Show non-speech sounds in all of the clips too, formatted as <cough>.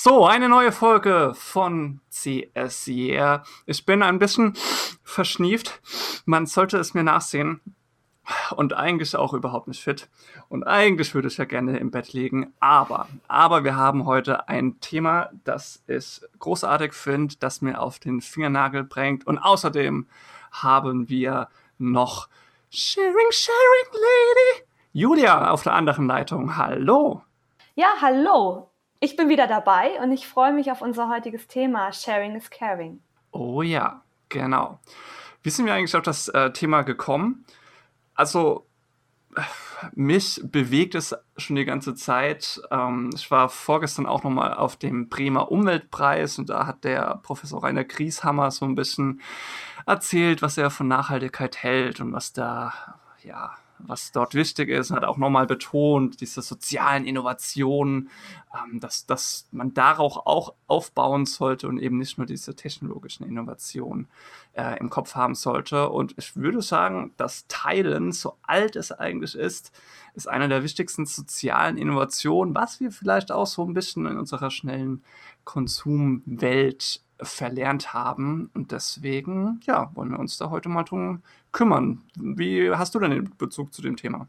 So, eine neue Folge von CS Yeah. Ich bin ein bisschen verschnieft. Man sollte es mir nachsehen. Und eigentlich auch überhaupt nicht fit. Und eigentlich würde ich ja gerne im Bett liegen. Aber, aber wir haben heute ein Thema, das ich großartig finde, das mir auf den Fingernagel bringt. Und außerdem haben wir noch Sharing, Sharing Lady. Julia auf der anderen Leitung. Hallo. Ja, hallo. Ich bin wieder dabei und ich freue mich auf unser heutiges Thema Sharing is Caring. Oh ja, genau. Wie sind wir eigentlich auf das äh, Thema gekommen? Also, mich bewegt es schon die ganze Zeit. Ähm, ich war vorgestern auch nochmal auf dem Bremer Umweltpreis und da hat der Professor Rainer Grieshammer so ein bisschen erzählt, was er von Nachhaltigkeit hält und was da, ja, was dort wichtig ist, hat auch nochmal betont, diese sozialen Innovationen, ähm, dass, dass man darauf auch aufbauen sollte und eben nicht nur diese technologischen Innovationen äh, im Kopf haben sollte. Und ich würde sagen, das Teilen, so alt es eigentlich ist, ist eine der wichtigsten sozialen Innovationen, was wir vielleicht auch so ein bisschen in unserer schnellen Konsumwelt verlernt haben. Und deswegen, ja, wollen wir uns da heute mal drum kümmern. Wie hast du denn den Bezug zu dem Thema?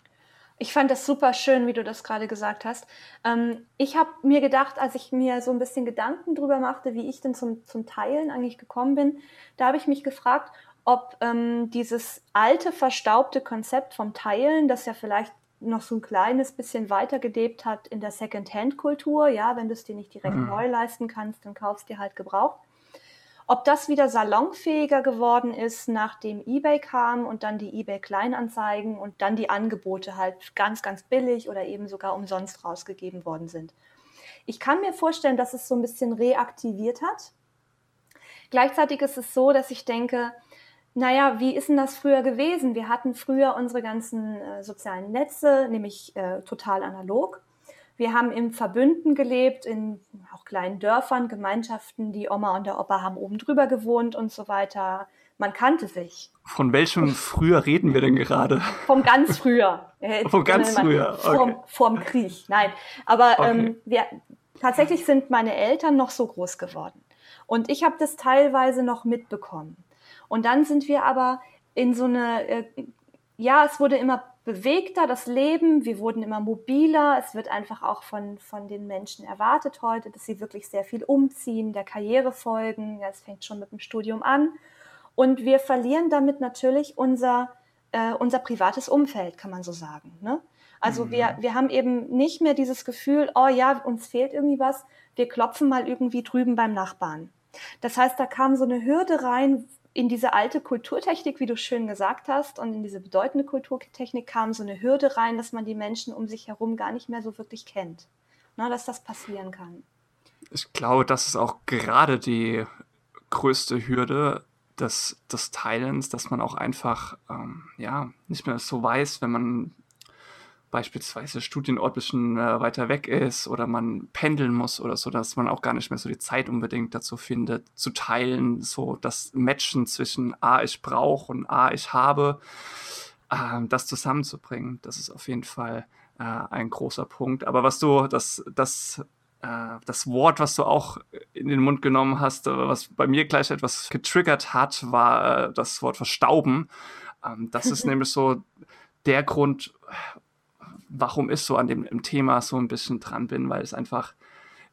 Ich fand das super schön, wie du das gerade gesagt hast. Ähm, ich habe mir gedacht, als ich mir so ein bisschen Gedanken drüber machte, wie ich denn zum, zum Teilen eigentlich gekommen bin, da habe ich mich gefragt, ob ähm, dieses alte, verstaubte Konzept vom Teilen, das ja vielleicht noch so ein kleines bisschen weitergelebt hat in der Second-Hand-Kultur, ja, wenn du es dir nicht direkt mhm. neu leisten kannst, dann kaufst du dir halt gebraucht. Ob das wieder salonfähiger geworden ist, nachdem eBay kam und dann die eBay Kleinanzeigen und dann die Angebote halt ganz, ganz billig oder eben sogar umsonst rausgegeben worden sind. Ich kann mir vorstellen, dass es so ein bisschen reaktiviert hat. Gleichzeitig ist es so, dass ich denke, naja, wie ist denn das früher gewesen? Wir hatten früher unsere ganzen äh, sozialen Netze, nämlich äh, total analog. Wir haben im Verbünden gelebt, in auch kleinen Dörfern, Gemeinschaften. Die Oma und der Opa haben oben drüber gewohnt und so weiter. Man kannte sich. Von welchem früher reden wir denn gerade? Vom ganz früher. <laughs> Vom ganz früher. Okay. Vorm, vorm Krieg. Nein, aber okay. ähm, wir, tatsächlich sind meine Eltern noch so groß geworden. Und ich habe das teilweise noch mitbekommen. Und dann sind wir aber in so eine, äh, ja, es wurde immer bewegter, das Leben. Wir wurden immer mobiler. Es wird einfach auch von, von den Menschen erwartet heute, dass sie wirklich sehr viel umziehen, der Karriere folgen. Ja, es fängt schon mit dem Studium an. Und wir verlieren damit natürlich unser, äh, unser privates Umfeld, kann man so sagen. Ne? Also mhm. wir, wir haben eben nicht mehr dieses Gefühl, oh ja, uns fehlt irgendwie was, wir klopfen mal irgendwie drüben beim Nachbarn. Das heißt, da kam so eine Hürde rein, in diese alte Kulturtechnik, wie du schön gesagt hast, und in diese bedeutende Kulturtechnik kam so eine Hürde rein, dass man die Menschen um sich herum gar nicht mehr so wirklich kennt. Na, dass das passieren kann. Ich glaube, das ist auch gerade die größte Hürde des, des Teilens, dass man auch einfach ähm, ja, nicht mehr so weiß, wenn man beispielsweise Studienort bisschen äh, weiter weg ist oder man pendeln muss oder so, dass man auch gar nicht mehr so die Zeit unbedingt dazu findet, zu teilen, so das Matchen zwischen A, ich brauche und A, ich habe, äh, das zusammenzubringen. Das ist auf jeden Fall äh, ein großer Punkt. Aber was du, das, das, äh, das Wort, was du auch in den Mund genommen hast, äh, was bei mir gleich etwas getriggert hat, war äh, das Wort verstauben. Ähm, das ist <laughs> nämlich so der Grund, warum ich so an dem Thema so ein bisschen dran bin, weil ich es einfach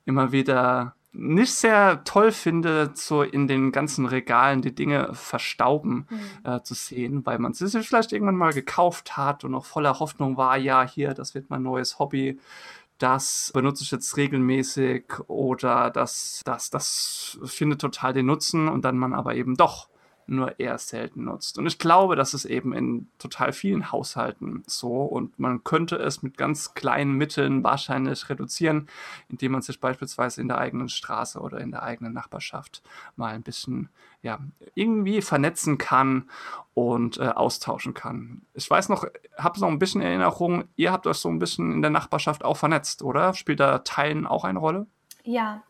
immer wieder nicht sehr toll finde, so in den ganzen Regalen die Dinge verstauben mhm. äh, zu sehen, weil man sie sich vielleicht irgendwann mal gekauft hat und noch voller Hoffnung war, ja, hier, das wird mein neues Hobby, das benutze ich jetzt regelmäßig oder das, das, das findet total den Nutzen und dann man aber eben doch nur eher selten nutzt. Und ich glaube, das ist eben in total vielen Haushalten so und man könnte es mit ganz kleinen Mitteln wahrscheinlich reduzieren, indem man sich beispielsweise in der eigenen Straße oder in der eigenen Nachbarschaft mal ein bisschen ja, irgendwie vernetzen kann und äh, austauschen kann. Ich weiß noch, habe noch ein bisschen Erinnerung, ihr habt euch so ein bisschen in der Nachbarschaft auch vernetzt, oder? Spielt da Teilen auch eine Rolle? Ja,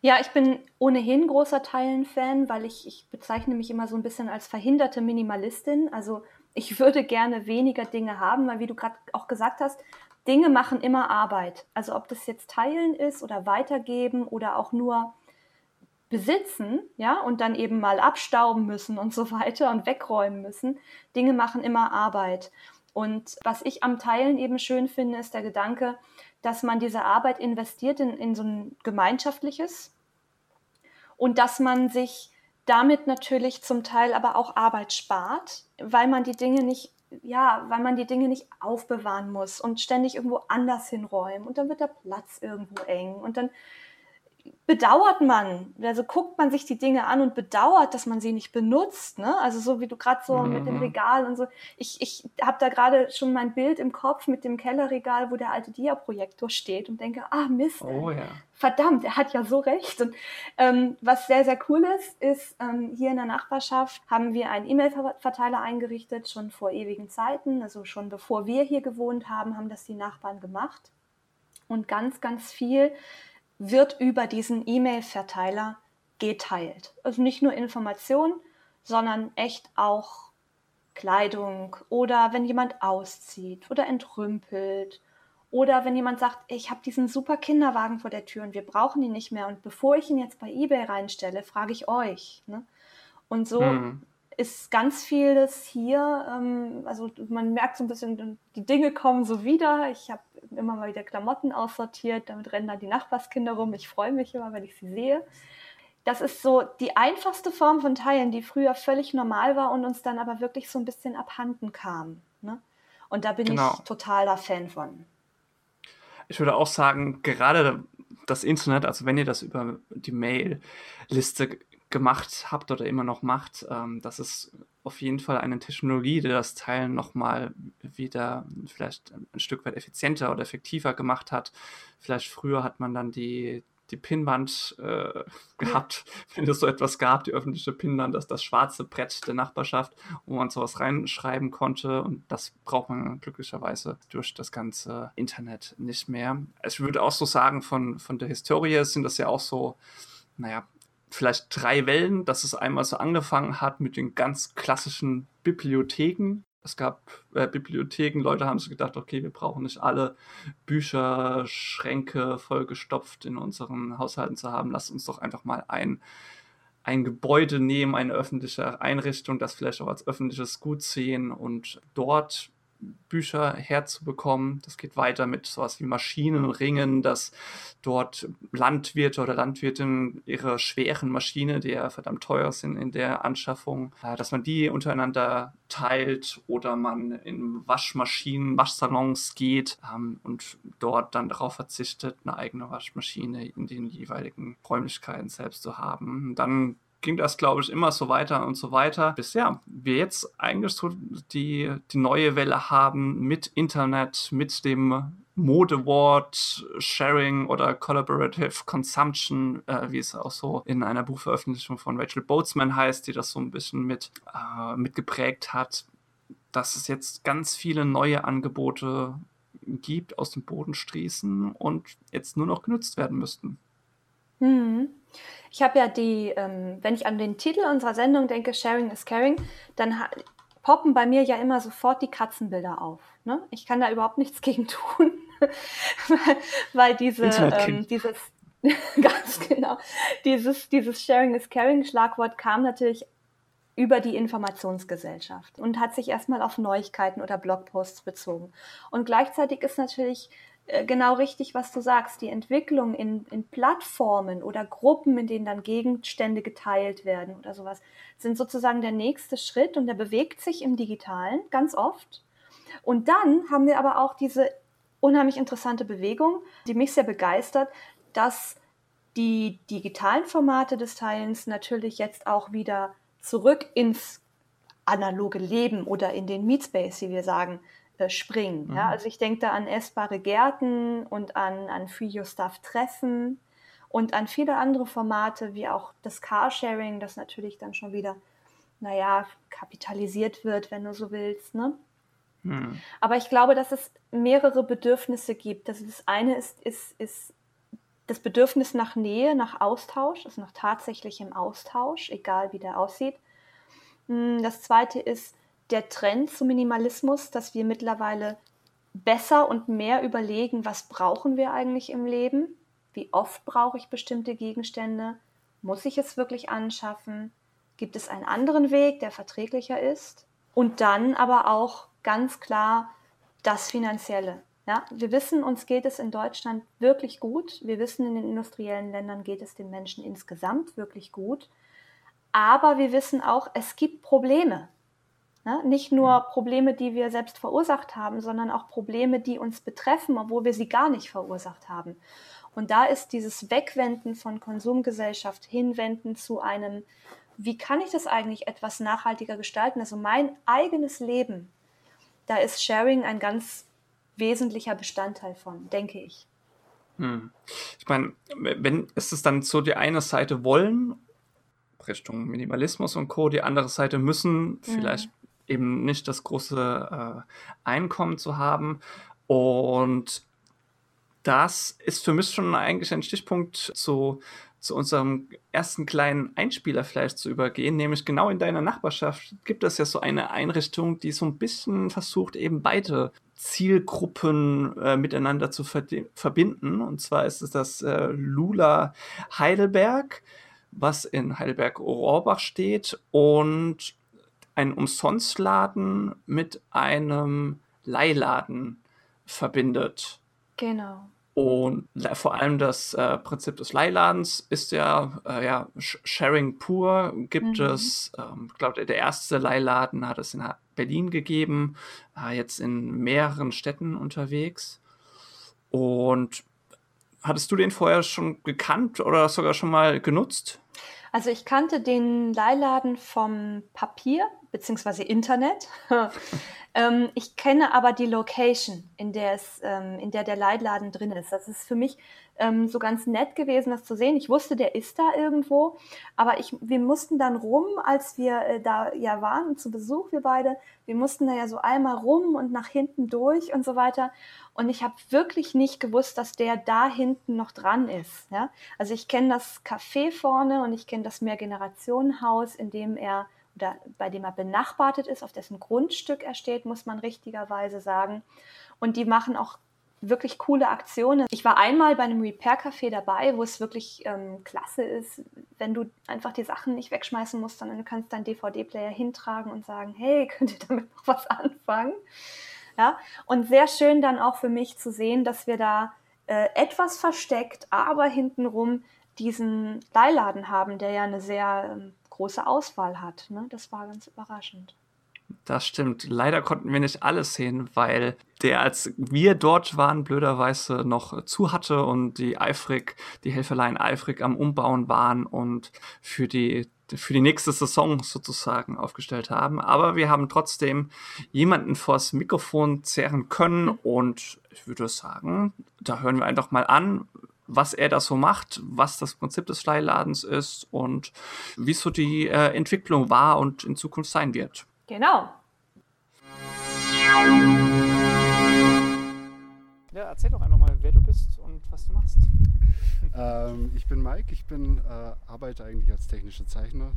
ja, ich bin ohnehin großer Teilen-Fan, weil ich, ich bezeichne mich immer so ein bisschen als verhinderte Minimalistin. Also ich würde gerne weniger Dinge haben, weil wie du gerade auch gesagt hast, Dinge machen immer Arbeit. Also ob das jetzt teilen ist oder weitergeben oder auch nur besitzen, ja, und dann eben mal abstauben müssen und so weiter und wegräumen müssen. Dinge machen immer Arbeit. Und was ich am Teilen eben schön finde, ist der Gedanke, dass man diese Arbeit investiert in, in so ein gemeinschaftliches und dass man sich damit natürlich zum Teil aber auch Arbeit spart, weil man die Dinge nicht ja, weil man die Dinge nicht aufbewahren muss und ständig irgendwo anders hinräumen und dann wird der Platz irgendwo eng und dann bedauert man, also guckt man sich die Dinge an und bedauert, dass man sie nicht benutzt. Ne? Also so wie du gerade so mhm. mit dem mhm. Regal und so. Ich, ich habe da gerade schon mein Bild im Kopf mit dem Kellerregal, wo der alte Dia-Projektor steht und denke, ah Mist, oh, ja. verdammt, er hat ja so recht. Und ähm, was sehr, sehr cool ist, ist, ähm, hier in der Nachbarschaft haben wir einen E-Mail-Verteiler eingerichtet, schon vor ewigen Zeiten. Also schon bevor wir hier gewohnt haben, haben das die Nachbarn gemacht. Und ganz, ganz viel wird über diesen E-Mail-Verteiler geteilt. Also nicht nur Informationen, sondern echt auch Kleidung oder wenn jemand auszieht oder entrümpelt oder wenn jemand sagt, ich habe diesen super Kinderwagen vor der Tür und wir brauchen ihn nicht mehr und bevor ich ihn jetzt bei eBay reinstelle, frage ich euch. Ne? Und so mhm ist ganz vieles hier, ähm, also man merkt so ein bisschen, die Dinge kommen so wieder. Ich habe immer mal wieder Klamotten aussortiert, damit rennen dann die Nachbarskinder rum. Ich freue mich immer, wenn ich sie sehe. Das ist so die einfachste Form von Teilen, die früher völlig normal war und uns dann aber wirklich so ein bisschen abhanden kam. Ne? Und da bin genau. ich totaler Fan von. Ich würde auch sagen, gerade das Internet, also wenn ihr das über die Mail-Liste gemacht habt oder immer noch macht, ähm, das ist auf jeden Fall eine Technologie, die das Teilen nochmal wieder vielleicht ein Stück weit effizienter oder effektiver gemacht hat. Vielleicht früher hat man dann die, die Pinnwand äh, gehabt, <laughs> wenn es so etwas gab, die öffentliche Pinnwand, das das schwarze Brett der Nachbarschaft, wo man sowas reinschreiben konnte und das braucht man glücklicherweise durch das ganze Internet nicht mehr. Ich würde auch so sagen, von, von der Historie sind das ja auch so, naja, vielleicht drei Wellen, dass es einmal so angefangen hat mit den ganz klassischen Bibliotheken. Es gab äh, Bibliotheken, Leute haben sich gedacht, okay, wir brauchen nicht alle Bücher, Schränke vollgestopft in unseren Haushalten zu haben. Lass uns doch einfach mal ein, ein Gebäude nehmen, eine öffentliche Einrichtung, das vielleicht auch als öffentliches Gut sehen und dort Bücher herzubekommen. Das geht weiter mit sowas wie Maschinenringen, dass dort Landwirte oder Landwirtinnen ihre schweren Maschinen, die ja verdammt teuer sind in der Anschaffung, äh, dass man die untereinander teilt oder man in Waschmaschinen, Waschsalons geht ähm, und dort dann darauf verzichtet, eine eigene Waschmaschine in den jeweiligen Räumlichkeiten selbst zu haben. Dann ging das, glaube ich, immer so weiter und so weiter, bis ja, wir jetzt eigentlich so die, die neue Welle haben mit Internet, mit dem Modewort Sharing oder Collaborative Consumption, äh, wie es auch so in einer Buchveröffentlichung von Rachel Boatsman heißt, die das so ein bisschen mit, äh, mitgeprägt hat, dass es jetzt ganz viele neue Angebote gibt, aus dem Boden strießen und jetzt nur noch genutzt werden müssten. Mhm. Ich habe ja die, ähm, wenn ich an den Titel unserer Sendung denke, Sharing is Caring, dann poppen bei mir ja immer sofort die Katzenbilder auf. Ne? Ich kann da überhaupt nichts <laughs> gegen tun, weil, weil diese, ähm, dieses, <laughs> ganz genau, dieses, dieses Sharing is Caring Schlagwort kam natürlich über die Informationsgesellschaft und hat sich erstmal auf Neuigkeiten oder Blogposts bezogen. Und gleichzeitig ist natürlich genau richtig, was du sagst. Die Entwicklung in, in Plattformen oder Gruppen, in denen dann Gegenstände geteilt werden oder sowas, sind sozusagen der nächste Schritt und der bewegt sich im Digitalen ganz oft. Und dann haben wir aber auch diese unheimlich interessante Bewegung, die mich sehr begeistert, dass die digitalen Formate des Teilens natürlich jetzt auch wieder zurück ins analoge Leben oder in den Meetspace, wie wir sagen, äh, springen. Mhm. Ja? Also ich denke da an essbare Gärten und an, an Free Your Stuff Treffen und an viele andere Formate, wie auch das Carsharing, das natürlich dann schon wieder, naja, kapitalisiert wird, wenn du so willst. Ne? Mhm. Aber ich glaube, dass es mehrere Bedürfnisse gibt. Das, das eine ist, ist, ist das Bedürfnis nach Nähe, nach Austausch, also nach tatsächlichem Austausch, egal wie der aussieht. Hm, das zweite ist der Trend zum Minimalismus, dass wir mittlerweile besser und mehr überlegen, was brauchen wir eigentlich im Leben? Wie oft brauche ich bestimmte Gegenstände? Muss ich es wirklich anschaffen? Gibt es einen anderen Weg, der verträglicher ist? Und dann aber auch ganz klar das Finanzielle. Ja, wir wissen, uns geht es in Deutschland wirklich gut. Wir wissen, in den industriellen Ländern geht es den Menschen insgesamt wirklich gut. Aber wir wissen auch, es gibt Probleme. Ja, nicht nur Probleme, die wir selbst verursacht haben, sondern auch Probleme, die uns betreffen, obwohl wir sie gar nicht verursacht haben. Und da ist dieses Wegwenden von Konsumgesellschaft hinwenden zu einem, wie kann ich das eigentlich etwas nachhaltiger gestalten? Also mein eigenes Leben, da ist Sharing ein ganz wesentlicher Bestandteil von, denke ich. Hm. Ich meine, wenn ist es dann so die eine Seite wollen, Richtung Minimalismus und Co., die andere Seite müssen mhm. vielleicht eben nicht das große äh, Einkommen zu haben. Und das ist für mich schon eigentlich ein Stichpunkt zu, zu unserem ersten kleinen Einspieler vielleicht zu übergehen, nämlich genau in deiner Nachbarschaft gibt es ja so eine Einrichtung, die so ein bisschen versucht, eben beide Zielgruppen äh, miteinander zu verbinden. Und zwar ist es das äh, Lula Heidelberg, was in Heidelberg-Rohrbach steht und ein Umsonstladen mit einem Leihladen verbindet. Genau. Und vor allem das äh, Prinzip des Leihladens ist ja, äh, ja Sharing pur. Gibt mhm. es, ähm, ich glaube, der erste Leihladen hat es in Berlin gegeben, äh, jetzt in mehreren Städten unterwegs. Und hattest du den vorher schon gekannt oder sogar schon mal genutzt? Also ich kannte den Leihladen vom Papier bzw. Internet. <laughs> Ähm, ich kenne aber die Location, in der, es, ähm, in der der Leitladen drin ist. Das ist für mich ähm, so ganz nett gewesen, das zu sehen. Ich wusste, der ist da irgendwo, aber ich, wir mussten dann rum, als wir äh, da ja waren zu Besuch, wir beide, wir mussten da ja so einmal rum und nach hinten durch und so weiter. Und ich habe wirklich nicht gewusst, dass der da hinten noch dran ist. Ja? Also ich kenne das Café vorne und ich kenne das Mehrgenerationenhaus, in dem er oder bei dem er benachbartet ist, auf dessen Grundstück er steht, muss man richtigerweise sagen. Und die machen auch wirklich coole Aktionen. Ich war einmal bei einem Repair-Café dabei, wo es wirklich ähm, klasse ist, wenn du einfach die Sachen nicht wegschmeißen musst, sondern du kannst deinen DVD-Player hintragen und sagen, hey, <laughs> könnt ihr damit noch was anfangen? Ja, und sehr schön dann auch für mich zu sehen, dass wir da äh, etwas versteckt, aber hintenrum diesen Leihladen haben, der ja eine sehr ähm, große Auswahl hat. Ne? Das war ganz überraschend. Das stimmt. Leider konnten wir nicht alles sehen, weil der, als wir dort waren, blöderweise noch zu hatte und die eifrig, die Helferlein eifrig am Umbauen waren und für die für die nächste Saison sozusagen aufgestellt haben. Aber wir haben trotzdem jemanden vors Mikrofon zerren können und ich würde sagen, da hören wir einfach mal an, was er da so macht, was das Prinzip des Leihladens ist und wie so die äh, Entwicklung war und in Zukunft sein wird. Genau. Ja, erzähl doch einfach mal, wer du bist und was du machst. <laughs> Ähm, ich bin Mike, ich bin, äh, arbeite eigentlich als technischer Zeichner,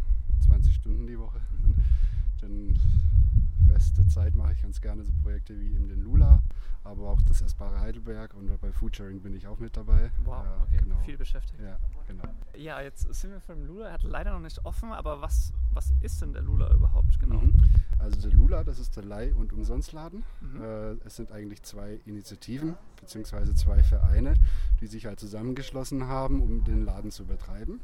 20 Stunden die Woche. <laughs> Den Rest der Zeit mache ich ganz gerne so Projekte wie eben den Lula aber auch das Essbare Heidelberg und bei Foodsharing bin ich auch mit dabei. Wow, okay, genau. viel beschäftigt. Ja, genau. Ja, jetzt sind wir vom Lula, er hat leider noch nicht offen, aber was, was ist denn der Lula überhaupt genau? Mhm. Also der Lula, das ist der Leih- und Umsonstladen. Mhm. Äh, es sind eigentlich zwei Initiativen bzw. zwei Vereine, die sich halt zusammengeschlossen haben, um den Laden zu betreiben.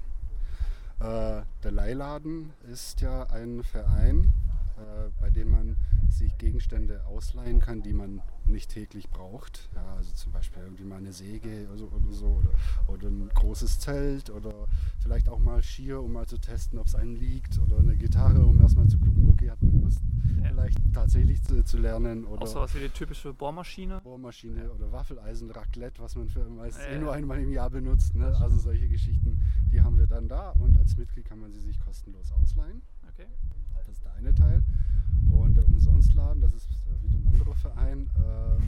Äh, der Leihladen ist ja ein Verein, äh, bei dem man sich Gegenstände ausleihen kann, die man nicht täglich braucht. Ja, also zum Beispiel irgendwie mal eine Säge oder so, oder, so oder, oder, ein großes Zelt oder vielleicht auch mal Skier, um mal zu testen, ob es einem liegt oder eine Gitarre, um erstmal zu gucken, okay, hat man Lust ja. vielleicht tatsächlich zu, zu, lernen. Oder auch sowas wie die typische Bohrmaschine. Bohrmaschine oder Waffeleisen, Raclette, was man für meist ja, eh nur einmal im Jahr benutzt. Ne? Also solche Geschichten, die haben wir dann da und als Mitglied kann man sie sich kostenlos ausleihen. Okay. Eine Teil. Und der Umsonstladen, das ist wieder ein anderer Verein. Äh,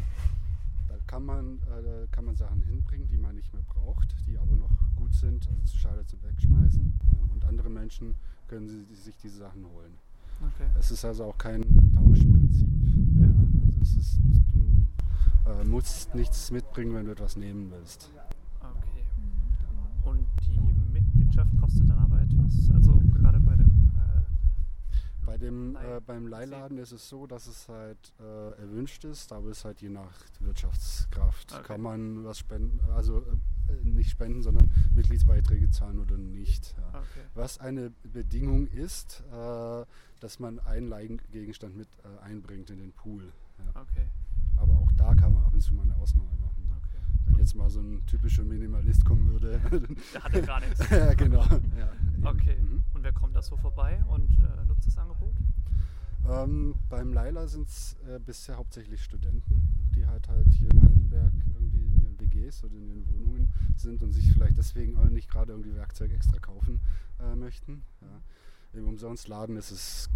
da kann man, äh, kann man Sachen hinbringen, die man nicht mehr braucht, die aber noch gut sind, also zu schade zum Wegschmeißen. Ja, und andere Menschen können sie, sich diese Sachen holen. Okay. Es ist also auch kein Tauschprinzip. Ja? Also es ist, äh, musst nichts mitbringen, wenn du etwas nehmen willst. Okay. Und die Mitgliedschaft kostet dann aber etwas? Also gerade bei dem bei dem, äh, beim Leihladen ist es so, dass es halt äh, erwünscht ist, aber es halt je nach Wirtschaftskraft. Okay. Kann man was spenden, also äh, nicht spenden, sondern Mitgliedsbeiträge zahlen oder nicht. Ja. Okay. Was eine Bedingung ist, äh, dass man einen Leihgegenstand mit äh, einbringt in den Pool. Ja. Okay. Aber auch da kann man ab und zu mal eine Ausnahme machen. Wenn jetzt mal so ein typischer Minimalist kommen würde. <laughs> Der hat ja gar nichts. <laughs> ja, genau. <laughs> Ja, okay. Mhm. Und wer kommt da so vorbei und äh, nutzt das Angebot? Ähm, beim Leila sind es äh, bisher hauptsächlich Studenten, die halt halt hier in Heidelberg irgendwie in ihren WGs oder in ihren Wohnungen sind und sich vielleicht deswegen auch nicht gerade irgendwie Werkzeug extra kaufen äh, möchten. Ja. Im Umsonstladen ist es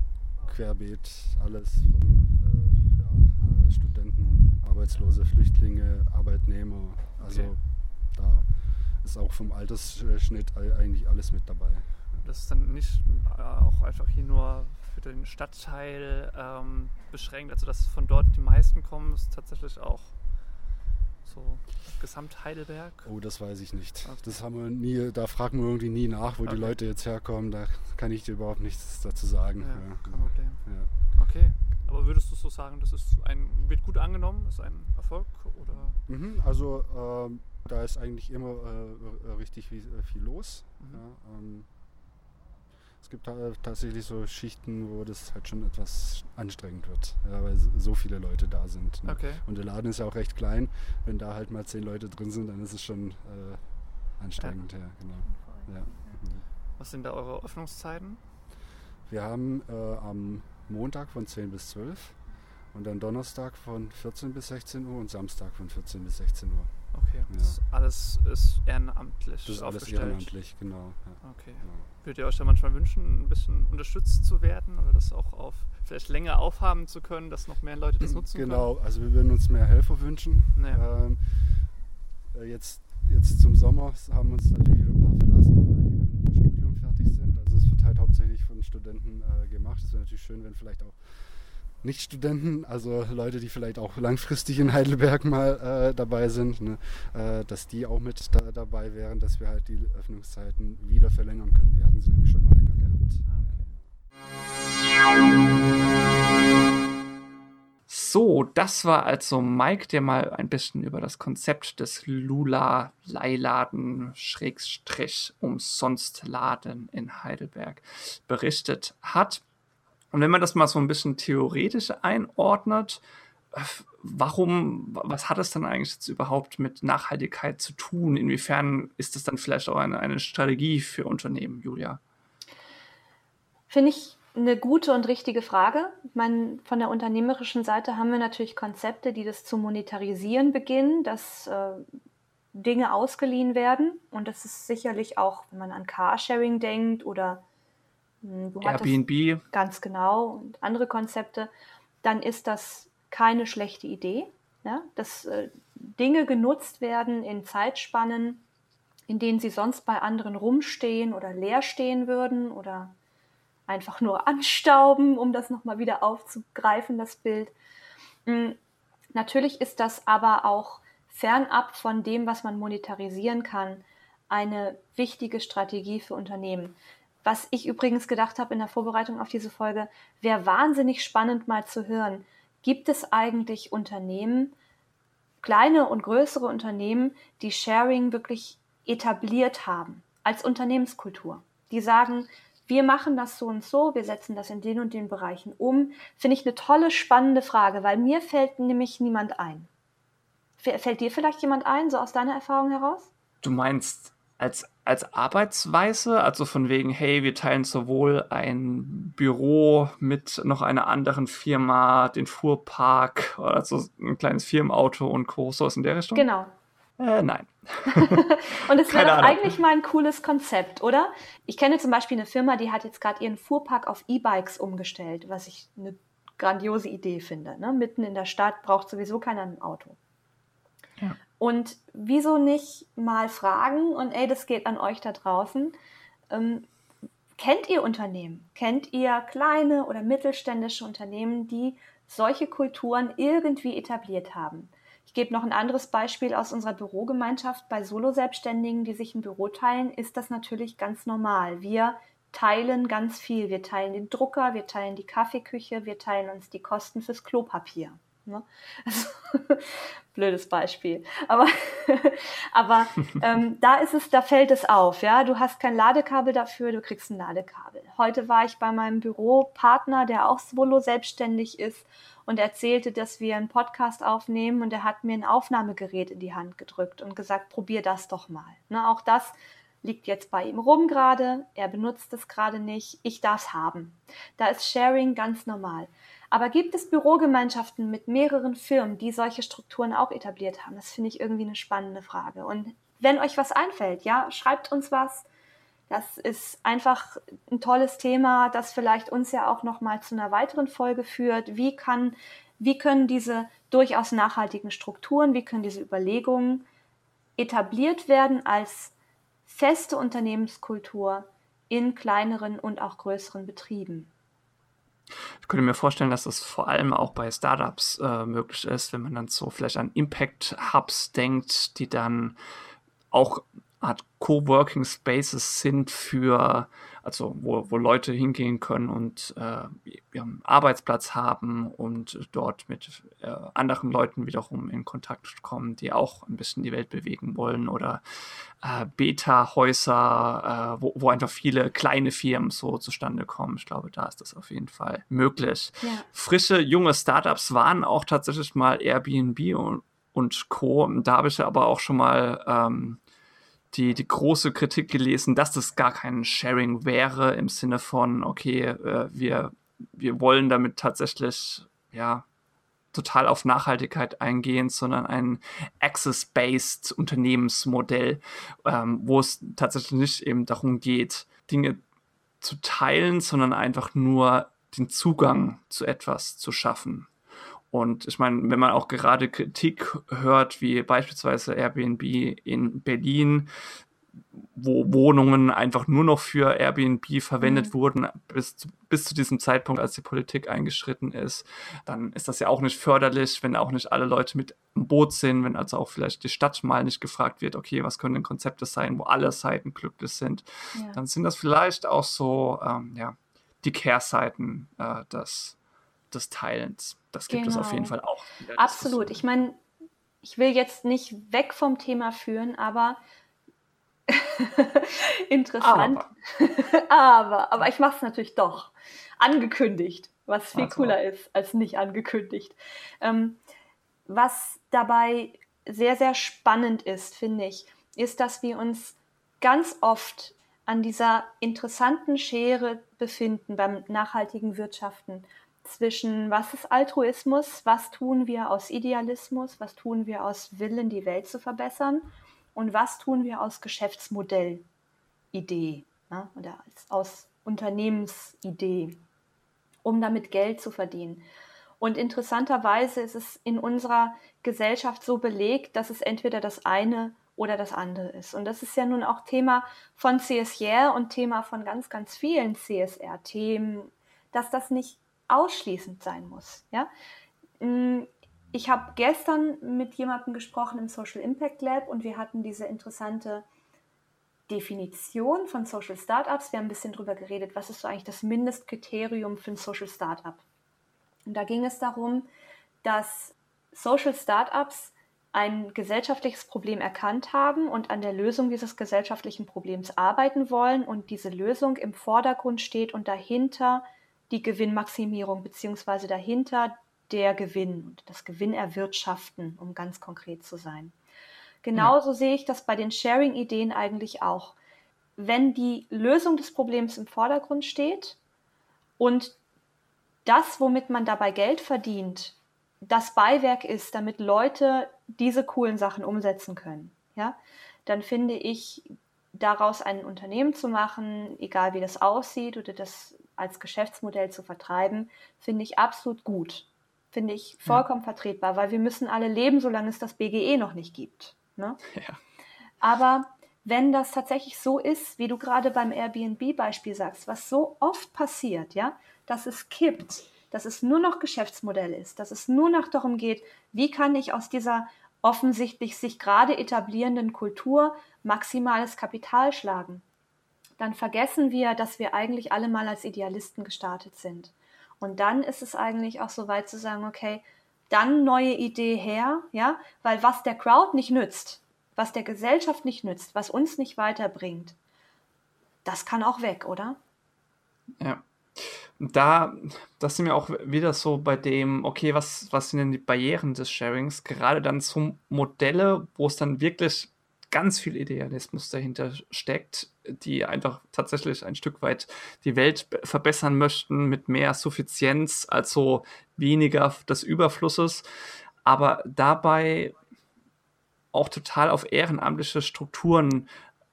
querbeet alles vom äh, Studenten, Arbeitslose, Flüchtlinge, Arbeitnehmer. Also okay. da ist auch vom Altersschnitt eigentlich alles mit dabei. Das ist dann nicht äh, auch einfach hier nur für den Stadtteil ähm, beschränkt, also dass von dort die meisten kommen, ist tatsächlich auch so Gesamt Heidelberg? Oh, das weiß ich nicht. Okay. Das haben wir nie, da fragen wir irgendwie nie nach, wo okay. die Leute jetzt herkommen. Da kann ich dir überhaupt nichts dazu sagen. Ja, ja. kein Problem. Ja. Okay. Aber würdest du so sagen, das ist ein, wird gut angenommen, ist ein Erfolg? Oder? Mhm, also ähm, da ist eigentlich immer äh, richtig viel, äh, viel los. Mhm. Ja, ähm, es gibt tatsächlich so Schichten, wo das halt schon etwas anstrengend wird, ja, weil so viele Leute da sind. Ne? Okay. Und der Laden ist ja auch recht klein. Wenn da halt mal zehn Leute drin sind, dann ist es schon äh, anstrengend. Ja. ja genau. Ja. Was sind da eure Öffnungszeiten? Wir haben äh, am Montag von 10 bis 12 und dann Donnerstag von 14 bis 16 Uhr und Samstag von 14 bis 16 Uhr. Okay, ja. das alles ist ehrenamtlich. Das ist alles ehrenamtlich, genau. Ja. Okay. Genau. Würdet ihr euch da manchmal wünschen, ein bisschen unterstützt zu werden oder das auch auf vielleicht länger aufhaben zu können, dass noch mehr Leute das nutzen genau, können? also wir würden uns mehr Helfer wünschen. Ja. Ähm, äh, jetzt, jetzt zum Sommer haben uns natürlich wieder ein paar verlassen, weil die mit dem Studium fertig sind. Also es wird halt hauptsächlich von Studenten äh, gemacht. Es wäre natürlich schön, wenn vielleicht auch nicht-Studenten, also Leute, die vielleicht auch langfristig in Heidelberg mal äh, dabei sind, ne, äh, dass die auch mit da, dabei wären, dass wir halt die Öffnungszeiten wieder verlängern können. Wir hatten sie nämlich schon mal länger gehabt. So, das war also Mike, der mal ein bisschen über das Konzept des Lula Leihladen Schrägstrich Umsonstladen in Heidelberg berichtet hat. Und wenn man das mal so ein bisschen theoretisch einordnet, warum, was hat es dann eigentlich jetzt überhaupt mit Nachhaltigkeit zu tun? Inwiefern ist das dann vielleicht auch eine, eine Strategie für Unternehmen, Julia? Finde ich eine gute und richtige Frage. Ich meine, von der unternehmerischen Seite haben wir natürlich Konzepte, die das zu monetarisieren beginnen, dass äh, Dinge ausgeliehen werden. Und das ist sicherlich auch, wenn man an Carsharing denkt oder du Airbnb. Ganz genau und andere Konzepte, dann ist das keine schlechte Idee, ja? dass äh, Dinge genutzt werden in Zeitspannen, in denen sie sonst bei anderen rumstehen oder leer stehen würden oder einfach nur <laughs> anstauben, um das nochmal wieder aufzugreifen, das Bild. Mhm. Natürlich ist das aber auch fernab von dem, was man monetarisieren kann, eine wichtige Strategie für Unternehmen. Was ich übrigens gedacht habe in der Vorbereitung auf diese Folge, wäre wahnsinnig spannend mal zu hören. Gibt es eigentlich Unternehmen, kleine und größere Unternehmen, die Sharing wirklich etabliert haben als Unternehmenskultur? Die sagen, wir machen das so und so, wir setzen das in den und den Bereichen um. Finde ich eine tolle, spannende Frage, weil mir fällt nämlich niemand ein. Fällt dir vielleicht jemand ein, so aus deiner Erfahrung heraus? Du meinst als, als Arbeitsweise, also von wegen, hey, wir teilen sowohl ein Büro mit noch einer anderen Firma, den Fuhrpark, also ein kleines Firmenauto und Co. sowas in der Richtung? Genau. Äh, nein. <laughs> und es wäre doch eigentlich mal ein cooles Konzept, oder? Ich kenne zum Beispiel eine Firma, die hat jetzt gerade ihren Fuhrpark auf E-Bikes umgestellt, was ich eine grandiose Idee finde. Ne? Mitten in der Stadt braucht sowieso keiner ein Auto. Ja. Und wieso nicht mal fragen und ey, das geht an euch da draußen. Ähm, kennt ihr Unternehmen? Kennt ihr kleine oder mittelständische Unternehmen, die solche Kulturen irgendwie etabliert haben? Ich gebe noch ein anderes Beispiel aus unserer Bürogemeinschaft. Bei Solo-Selbstständigen, die sich ein Büro teilen, ist das natürlich ganz normal. Wir teilen ganz viel. Wir teilen den Drucker, wir teilen die Kaffeeküche, wir teilen uns die Kosten fürs Klopapier. Ne? Also, <laughs> blödes Beispiel. Aber, <laughs> aber ähm, <laughs> da ist es, da fällt es auf, ja. Du hast kein Ladekabel dafür, du kriegst ein Ladekabel. Heute war ich bei meinem Büropartner, der auch solo selbstständig ist und erzählte, dass wir einen Podcast aufnehmen und er hat mir ein Aufnahmegerät in die Hand gedrückt und gesagt, probier das doch mal. Ne, auch das liegt jetzt bei ihm rum gerade, er benutzt es gerade nicht, ich darf es haben. Da ist Sharing ganz normal. Aber gibt es Bürogemeinschaften mit mehreren Firmen, die solche Strukturen auch etabliert haben? Das finde ich irgendwie eine spannende Frage. Und wenn euch was einfällt, ja, schreibt uns was. Das ist einfach ein tolles Thema, das vielleicht uns ja auch noch mal zu einer weiteren Folge führt. Wie kann, wie können diese durchaus nachhaltigen Strukturen, wie können diese Überlegungen etabliert werden als feste Unternehmenskultur in kleineren und auch größeren Betrieben? Ich könnte mir vorstellen, dass das vor allem auch bei Startups äh, möglich ist, wenn man dann so vielleicht an Impact Hubs denkt, die dann auch Art Coworking Spaces sind für, also wo, wo Leute hingehen können und äh, ihren Arbeitsplatz haben und dort mit äh, anderen Leuten wiederum in Kontakt kommen, die auch ein bisschen die Welt bewegen wollen oder äh, Beta-Häuser, äh, wo, wo einfach viele kleine Firmen so zustande kommen. Ich glaube, da ist das auf jeden Fall möglich. Ja. Frische, junge Startups waren auch tatsächlich mal Airbnb und, und Co. Da habe ich aber auch schon mal ähm, die, die große Kritik gelesen, dass das gar kein Sharing wäre im Sinne von, okay, äh, wir, wir wollen damit tatsächlich, ja, total auf Nachhaltigkeit eingehen, sondern ein Access-based Unternehmensmodell, ähm, wo es tatsächlich nicht eben darum geht, Dinge zu teilen, sondern einfach nur den Zugang zu etwas zu schaffen. Und ich meine, wenn man auch gerade Kritik hört, wie beispielsweise Airbnb in Berlin, wo Wohnungen einfach nur noch für Airbnb verwendet mhm. wurden, bis, bis zu diesem Zeitpunkt, als die Politik eingeschritten ist, dann ist das ja auch nicht förderlich, wenn auch nicht alle Leute mit im Boot sind, wenn also auch vielleicht die Stadt mal nicht gefragt wird, okay, was können denn Konzepte sein, wo alle Seiten glücklich sind, ja. dann sind das vielleicht auch so, ähm, ja, die Kehrseiten äh, des, des Teilens. Das gibt genau. es auf jeden genau. Fall auch. Absolut. Ich meine, ich will jetzt nicht weg vom Thema führen, aber <laughs> interessant. Aber. <laughs> aber, aber ich mache es natürlich doch. Angekündigt, was viel also. cooler ist als nicht angekündigt. Ähm, was dabei sehr, sehr spannend ist, finde ich, ist, dass wir uns ganz oft an dieser interessanten Schere befinden beim nachhaltigen Wirtschaften zwischen was ist Altruismus, was tun wir aus Idealismus, was tun wir aus Willen, die Welt zu verbessern und was tun wir aus Geschäftsmodellidee ne, oder aus Unternehmensidee, um damit Geld zu verdienen. Und interessanterweise ist es in unserer Gesellschaft so belegt, dass es entweder das eine oder das andere ist. Und das ist ja nun auch Thema von CSR und Thema von ganz, ganz vielen CSR-Themen, dass das nicht ausschließend sein muss. Ja? Mm, ich habe gestern mit jemandem gesprochen im Social Impact Lab und wir hatten diese interessante Definition von Social Startups. Wir haben ein bisschen darüber geredet, was ist so eigentlich das Mindestkriterium für ein Social Startup. Und da ging es darum, dass Social Startups ein gesellschaftliches Problem erkannt haben und an der Lösung dieses gesellschaftlichen Problems arbeiten wollen und diese Lösung im Vordergrund steht und dahinter die Gewinnmaximierung beziehungsweise dahinter der Gewinn und das Gewinnerwirtschaften, um ganz konkret zu sein. Genauso ja. sehe ich das bei den Sharing-Ideen eigentlich auch. Wenn die Lösung des Problems im Vordergrund steht und das, womit man dabei Geld verdient, das Beiwerk ist, damit Leute diese coolen Sachen umsetzen können, ja, dann finde ich, daraus ein Unternehmen zu machen, egal wie das aussieht oder das als Geschäftsmodell zu vertreiben, finde ich absolut gut. Finde ich vollkommen ja. vertretbar, weil wir müssen alle leben, solange es das BGE noch nicht gibt. Ne? Ja. Aber wenn das tatsächlich so ist, wie du gerade beim Airbnb-Beispiel sagst, was so oft passiert, ja, dass es kippt, dass es nur noch Geschäftsmodell ist, dass es nur noch darum geht, wie kann ich aus dieser offensichtlich sich gerade etablierenden Kultur maximales Kapital schlagen, dann vergessen wir, dass wir eigentlich alle mal als Idealisten gestartet sind. Und dann ist es eigentlich auch so weit zu sagen, okay, dann neue Idee her, ja, weil was der Crowd nicht nützt, was der Gesellschaft nicht nützt, was uns nicht weiterbringt, das kann auch weg, oder? Ja. Da, das sind wir auch wieder so bei dem, okay, was, was sind denn die Barrieren des Sharings? Gerade dann so Modelle, wo es dann wirklich ganz viel Idealismus dahinter steckt, die einfach tatsächlich ein Stück weit die Welt verbessern möchten mit mehr Suffizienz, also weniger des Überflusses, aber dabei auch total auf ehrenamtliche Strukturen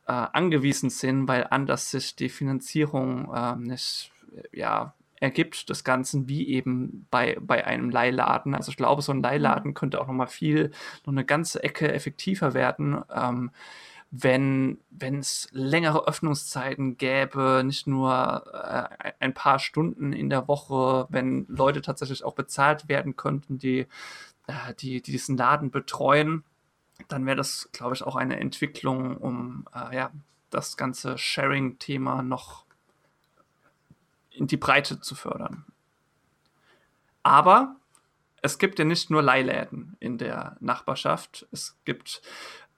äh, angewiesen sind, weil anders sich die Finanzierung äh, nicht ja, ergibt des Ganzen, wie eben bei, bei einem Leihladen. Also ich glaube, so ein Leihladen könnte auch noch mal viel, noch eine ganze Ecke effektiver werden, ähm, wenn es längere Öffnungszeiten gäbe, nicht nur äh, ein paar Stunden in der Woche, wenn Leute tatsächlich auch bezahlt werden könnten, die, äh, die, die diesen Laden betreuen, dann wäre das, glaube ich, auch eine Entwicklung, um äh, ja, das ganze Sharing-Thema noch in die Breite zu fördern. Aber es gibt ja nicht nur Leihläden in der Nachbarschaft. Es gibt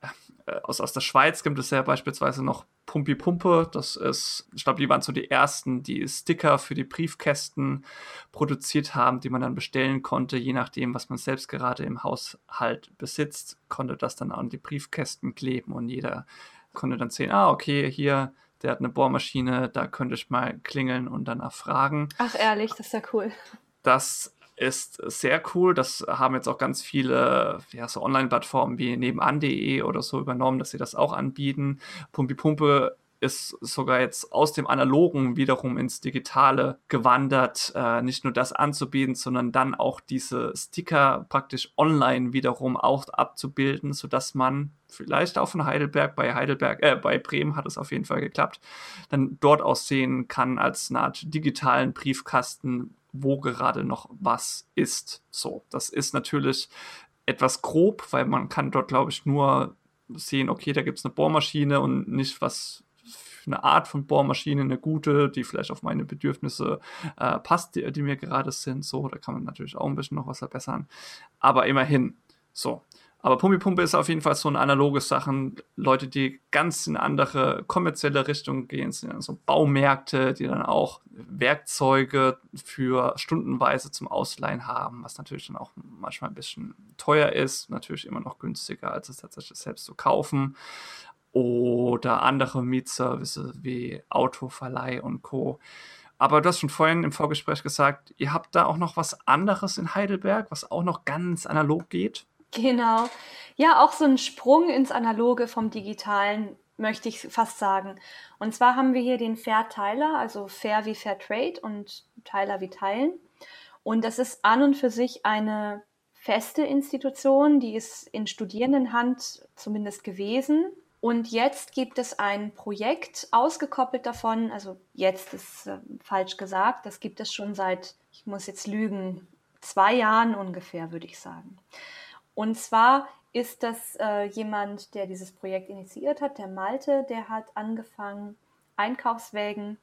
äh, aus, aus der Schweiz gibt es ja beispielsweise noch Pumpi Pumpe. Das ist, ich glaube, die waren so die ersten, die Sticker für die Briefkästen produziert haben, die man dann bestellen konnte, je nachdem, was man selbst gerade im Haushalt besitzt, konnte das dann an die Briefkästen kleben und jeder konnte dann sehen, ah, okay, hier der hat eine Bohrmaschine, da könnte ich mal klingeln und danach fragen. Ach ehrlich, das ist ja cool. Das ist sehr cool. Das haben jetzt auch ganz viele ja, so Online-Plattformen wie nebenan.de oder so übernommen, dass sie das auch anbieten. Pumpi Pumpe ist sogar jetzt aus dem Analogen wiederum ins Digitale gewandert, äh, nicht nur das anzubieten, sondern dann auch diese Sticker praktisch online wiederum auch abzubilden, sodass man vielleicht auch von Heidelberg, bei Heidelberg, äh, bei Bremen hat es auf jeden Fall geklappt, dann dort aussehen kann als eine Art digitalen Briefkasten, wo gerade noch was ist. So, das ist natürlich etwas grob, weil man kann dort, glaube ich, nur sehen, okay, da gibt es eine Bohrmaschine und nicht was eine Art von Bohrmaschine, eine gute, die vielleicht auf meine Bedürfnisse äh, passt, die, die mir gerade sind. So, da kann man natürlich auch ein bisschen noch was verbessern. Aber immerhin, so. Aber Pumpi-Pumpe ist auf jeden Fall so ein analoges Sachen. Leute, die ganz in andere kommerzielle Richtung gehen, sind dann so Baumärkte, die dann auch Werkzeuge für stundenweise zum Ausleihen haben, was natürlich dann auch manchmal ein bisschen teuer ist. Natürlich immer noch günstiger, als es tatsächlich selbst zu kaufen oder andere Mietservices wie Autoverleih und Co. Aber du hast schon vorhin im Vorgespräch gesagt, ihr habt da auch noch was anderes in Heidelberg, was auch noch ganz analog geht. Genau. Ja, auch so ein Sprung ins Analoge vom Digitalen, möchte ich fast sagen. Und zwar haben wir hier den Fair-Teiler, also Fair wie Fair Trade und Teiler wie Teilen. Und das ist an und für sich eine feste Institution, die ist in Studierendenhand zumindest gewesen. Und jetzt gibt es ein Projekt ausgekoppelt davon, also jetzt ist äh, falsch gesagt, das gibt es schon seit, ich muss jetzt lügen, zwei Jahren ungefähr, würde ich sagen. Und zwar ist das äh, jemand, der dieses Projekt initiiert hat, der Malte, der hat angefangen, Einkaufswägen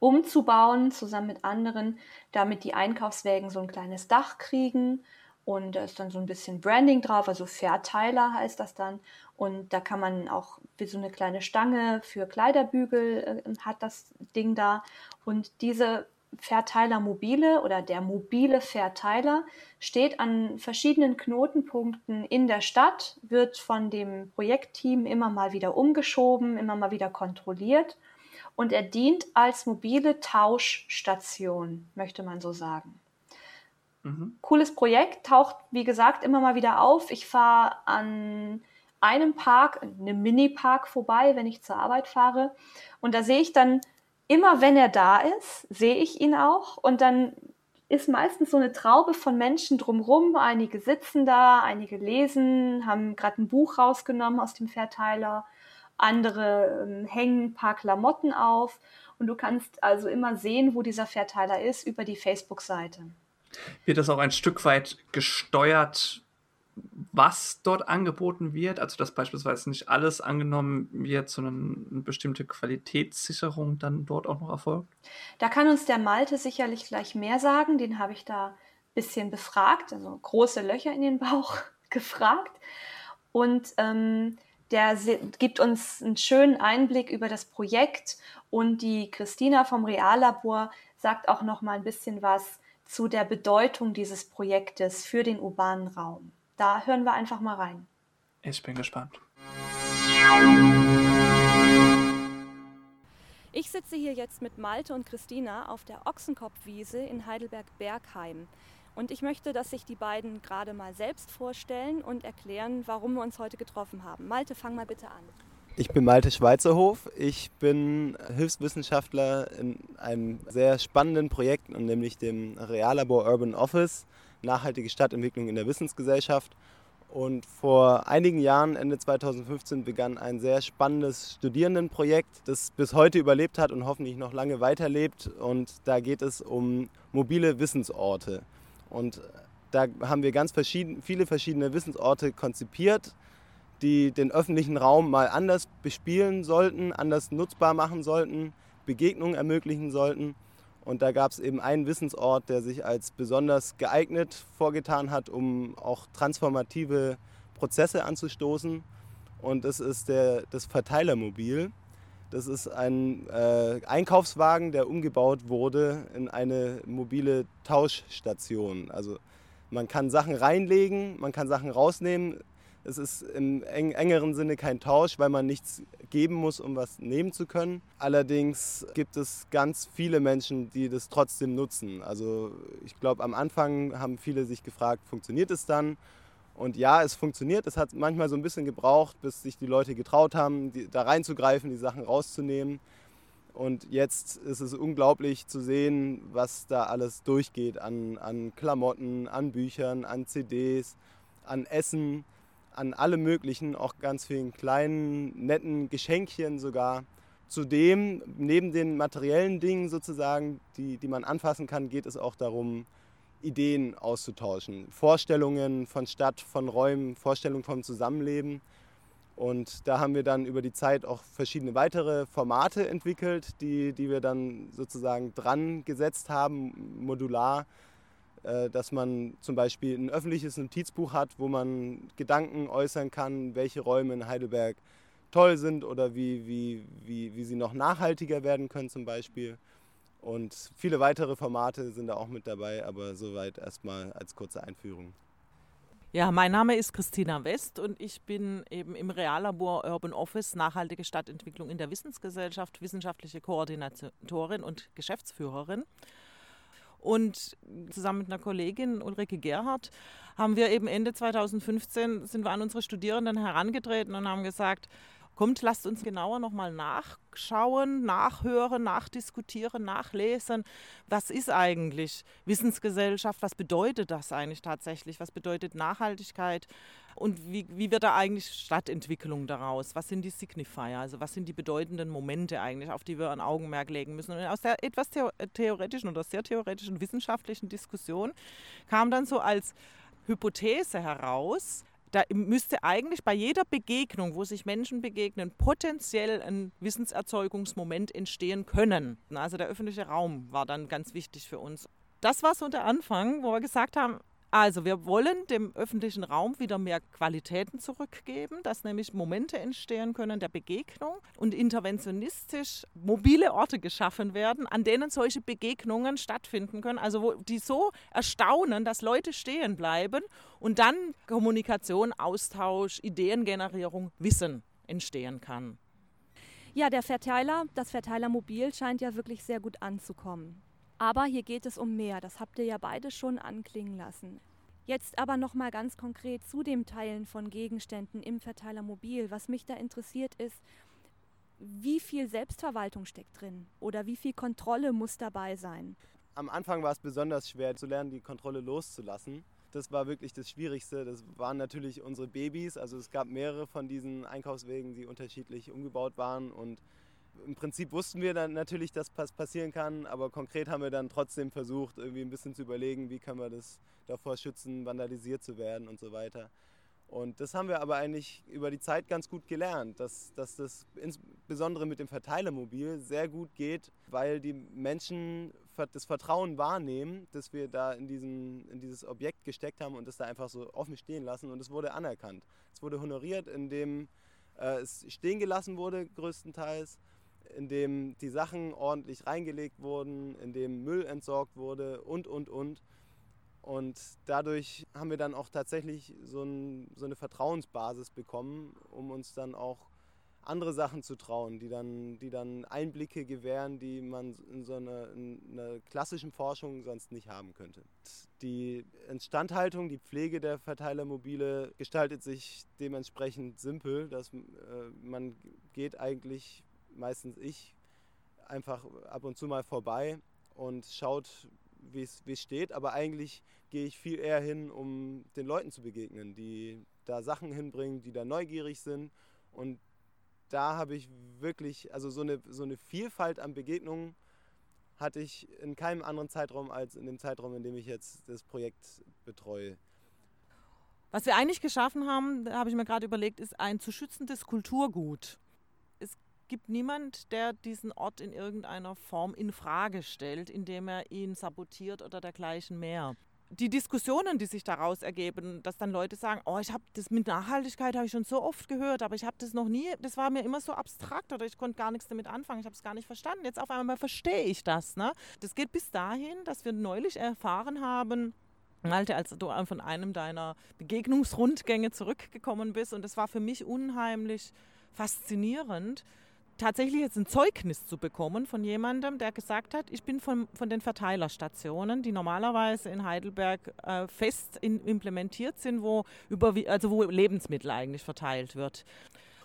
umzubauen, zusammen mit anderen, damit die Einkaufswägen so ein kleines Dach kriegen und da ist dann so ein bisschen Branding drauf, also Verteiler heißt das dann. Und da kann man auch wie so eine kleine Stange für Kleiderbügel äh, hat das Ding da. Und diese Verteiler mobile oder der mobile Verteiler steht an verschiedenen Knotenpunkten in der Stadt, wird von dem Projektteam immer mal wieder umgeschoben, immer mal wieder kontrolliert und er dient als mobile Tauschstation, möchte man so sagen. Mhm. Cooles Projekt, taucht wie gesagt immer mal wieder auf. Ich fahre an einem Park, einem Mini-Park vorbei, wenn ich zur Arbeit fahre. Und da sehe ich dann immer, wenn er da ist, sehe ich ihn auch. Und dann ist meistens so eine Traube von Menschen drumrum. Einige sitzen da, einige lesen, haben gerade ein Buch rausgenommen aus dem Verteiler. andere ähm, hängen ein paar Klamotten auf und du kannst also immer sehen, wo dieser Verteiler ist über die Facebook-Seite. Wird das auch ein Stück weit gesteuert, was dort angeboten wird? Also dass beispielsweise nicht alles angenommen wird, sondern eine bestimmte Qualitätssicherung dann dort auch noch erfolgt? Da kann uns der Malte sicherlich gleich mehr sagen. Den habe ich da ein bisschen befragt, also große Löcher in den Bauch <laughs> gefragt. Und ähm, der gibt uns einen schönen Einblick über das Projekt und die Christina vom Reallabor sagt auch noch mal ein bisschen was zu der Bedeutung dieses Projektes für den urbanen Raum. Da hören wir einfach mal rein. Ich bin gespannt. Ich sitze hier jetzt mit Malte und Christina auf der Ochsenkopfwiese in Heidelberg-Bergheim. Und ich möchte, dass sich die beiden gerade mal selbst vorstellen und erklären, warum wir uns heute getroffen haben. Malte, fang mal bitte an. Ich bin Malte Schweizerhof. Ich bin Hilfswissenschaftler in einem sehr spannenden Projekt, nämlich dem Reallabor Urban Office, nachhaltige Stadtentwicklung in der Wissensgesellschaft. Und vor einigen Jahren, Ende 2015, begann ein sehr spannendes Studierendenprojekt, das bis heute überlebt hat und hoffentlich noch lange weiterlebt. Und da geht es um mobile Wissensorte. Und da haben wir ganz verschieden, viele verschiedene Wissensorte konzipiert, die den öffentlichen Raum mal anders bespielen sollten, anders nutzbar machen sollten, Begegnungen ermöglichen sollten. Und da gab es eben einen Wissensort, der sich als besonders geeignet vorgetan hat, um auch transformative Prozesse anzustoßen. Und das ist der, das Verteilermobil. Das ist ein äh, Einkaufswagen, der umgebaut wurde in eine mobile Tauschstation. Also man kann Sachen reinlegen, man kann Sachen rausnehmen. Es ist im eng engeren Sinne kein Tausch, weil man nichts geben muss, um was nehmen zu können. Allerdings gibt es ganz viele Menschen, die das trotzdem nutzen. Also ich glaube, am Anfang haben viele sich gefragt, funktioniert es dann? Und ja, es funktioniert. Es hat manchmal so ein bisschen gebraucht, bis sich die Leute getraut haben, die, da reinzugreifen, die Sachen rauszunehmen. Und jetzt ist es unglaublich zu sehen, was da alles durchgeht an, an Klamotten, an Büchern, an CDs, an Essen, an allem Möglichen, auch ganz vielen kleinen, netten Geschenkchen sogar. Zudem, neben den materiellen Dingen sozusagen, die, die man anfassen kann, geht es auch darum, Ideen auszutauschen. Vorstellungen von Stadt, von Räumen, Vorstellungen vom Zusammenleben. Und da haben wir dann über die Zeit auch verschiedene weitere Formate entwickelt, die, die wir dann sozusagen dran gesetzt haben, modular, dass man zum Beispiel ein öffentliches Notizbuch hat, wo man Gedanken äußern kann, welche Räume in Heidelberg toll sind oder wie, wie, wie, wie sie noch nachhaltiger werden können zum Beispiel. Und viele weitere Formate sind da auch mit dabei, aber soweit erstmal als kurze Einführung. Ja, mein Name ist Christina West und ich bin eben im Reallabor Urban Office Nachhaltige Stadtentwicklung in der Wissensgesellschaft wissenschaftliche Koordinatorin und Geschäftsführerin. Und zusammen mit einer Kollegin Ulrike Gerhardt haben wir eben Ende 2015 sind wir an unsere Studierenden herangetreten und haben gesagt, Kommt, lasst uns genauer nochmal nachschauen, nachhören, nachdiskutieren, nachlesen. Was ist eigentlich Wissensgesellschaft? Was bedeutet das eigentlich tatsächlich? Was bedeutet Nachhaltigkeit? Und wie, wie wird da eigentlich Stadtentwicklung daraus? Was sind die Signifier? Also was sind die bedeutenden Momente eigentlich, auf die wir ein Augenmerk legen müssen? Und aus der etwas theoretischen oder sehr theoretischen wissenschaftlichen Diskussion kam dann so als Hypothese heraus, da müsste eigentlich bei jeder Begegnung, wo sich Menschen begegnen, potenziell ein Wissenserzeugungsmoment entstehen können. Also der öffentliche Raum war dann ganz wichtig für uns. Das war so der Anfang, wo wir gesagt haben, also wir wollen dem öffentlichen Raum wieder mehr Qualitäten zurückgeben, dass nämlich Momente entstehen können der Begegnung und interventionistisch mobile Orte geschaffen werden, an denen solche Begegnungen stattfinden können, also wo die so erstaunen, dass Leute stehen bleiben und dann Kommunikation, Austausch, Ideengenerierung, Wissen entstehen kann. Ja, der Verteiler, das Verteilermobil scheint ja wirklich sehr gut anzukommen. Aber hier geht es um mehr, das habt ihr ja beide schon anklingen lassen. Jetzt aber noch mal ganz konkret zu dem Teilen von Gegenständen im Verteiler Mobil. Was mich da interessiert ist, wie viel Selbstverwaltung steckt drin oder wie viel Kontrolle muss dabei sein? Am Anfang war es besonders schwer zu lernen, die Kontrolle loszulassen. Das war wirklich das Schwierigste. Das waren natürlich unsere Babys. Also es gab mehrere von diesen Einkaufswegen, die unterschiedlich umgebaut waren. Und im Prinzip wussten wir dann natürlich, dass was passieren kann, aber konkret haben wir dann trotzdem versucht, irgendwie ein bisschen zu überlegen, wie können wir das davor schützen, vandalisiert zu werden und so weiter. Und das haben wir aber eigentlich über die Zeit ganz gut gelernt, dass, dass das insbesondere mit dem Verteilermobil sehr gut geht, weil die Menschen das Vertrauen wahrnehmen, dass wir da in, diesen, in dieses Objekt gesteckt haben und das da einfach so offen stehen lassen. Und es wurde anerkannt. Es wurde honoriert, indem äh, es stehen gelassen wurde, größtenteils, indem die Sachen ordentlich reingelegt wurden, indem Müll entsorgt wurde und, und, und. Und dadurch haben wir dann auch tatsächlich so, ein, so, eine Vertrauensbasis bekommen, um uns dann auch andere Sachen zu trauen, die dann, die dann Einblicke gewähren, die man in so einer, in einer klassischen Forschung sonst nicht haben könnte. Die Instandhaltung, die Pflege der Verteilermobile gestaltet sich dementsprechend simpel, dass äh, man geht eigentlich, meistens ich, einfach ab und zu mal vorbei und schaut, wie es steht, aber eigentlich gehe ich viel eher hin, um den Leuten zu begegnen, die da Sachen hinbringen, die da neugierig sind. Und da habe ich wirklich, also so eine, so eine Vielfalt an Begegnungen hatte ich in keinem anderen Zeitraum als in dem Zeitraum, in dem ich jetzt das Projekt betreue. Was wir eigentlich geschaffen haben, da habe ich mir gerade überlegt, ist ein zu schützendes Kulturgut gibt niemand, der diesen Ort in irgendeiner Form in Frage stellt, indem er ihn sabotiert oder dergleichen mehr. Die Diskussionen, die sich daraus ergeben, dass dann Leute sagen, oh, ich habe das mit Nachhaltigkeit habe ich schon so oft gehört, aber ich habe das noch nie, das war mir immer so abstrakt oder ich konnte gar nichts damit anfangen, ich habe es gar nicht verstanden. Jetzt auf einmal verstehe ich das. Ne? Das geht bis dahin, dass wir neulich erfahren haben, Malte, als du von einem deiner Begegnungsrundgänge zurückgekommen bist. Und das war für mich unheimlich faszinierend, tatsächlich jetzt ein Zeugnis zu bekommen von jemandem, der gesagt hat, ich bin von, von den Verteilerstationen, die normalerweise in Heidelberg äh, fest in, implementiert sind, wo, über, also wo Lebensmittel eigentlich verteilt wird.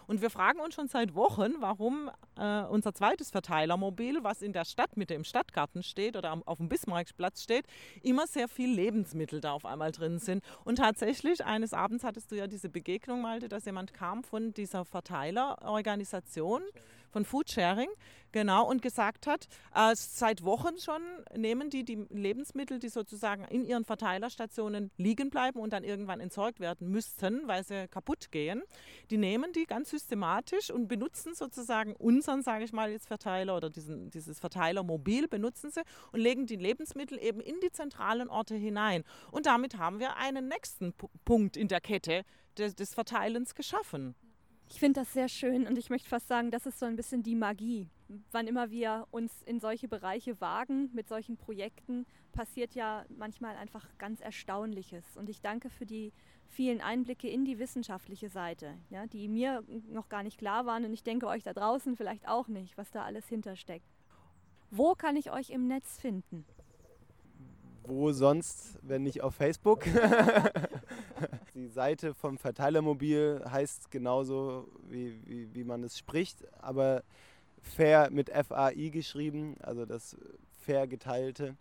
Und wir fragen uns schon seit Wochen, warum äh, unser zweites Verteilermobil, was in der Stadt mit dem Stadtgarten steht oder am, auf dem Bismarckplatz steht, immer sehr viel Lebensmittel da auf einmal drin sind. Und tatsächlich, eines Abends hattest du ja diese Begegnung, Malte, dass jemand kam von dieser Verteilerorganisation von Foodsharing, genau, und gesagt hat, äh, seit Wochen schon nehmen die die Lebensmittel, die sozusagen in ihren Verteilerstationen liegen bleiben und dann irgendwann entsorgt werden müssten, weil sie kaputt gehen, die nehmen die ganz systematisch und benutzen sozusagen unseren, sage ich mal, jetzt Verteiler oder diesen, dieses Verteilermobil benutzen sie und legen die Lebensmittel eben in die zentralen Orte hinein. Und damit haben wir einen nächsten P Punkt in der Kette des, des Verteilens geschaffen. Ich finde das sehr schön und ich möchte fast sagen, das ist so ein bisschen die Magie. Wann immer wir uns in solche Bereiche wagen mit solchen Projekten, passiert ja manchmal einfach ganz Erstaunliches. Und ich danke für die vielen Einblicke in die wissenschaftliche Seite, ja, die mir noch gar nicht klar waren und ich denke euch da draußen vielleicht auch nicht, was da alles hintersteckt. Wo kann ich euch im Netz finden? Wo sonst, wenn nicht auf Facebook? <laughs> <laughs> Die Seite vom Verteilermobil heißt genauso, wie, wie, wie man es spricht, aber fair mit FAI geschrieben, also das fair geteilte.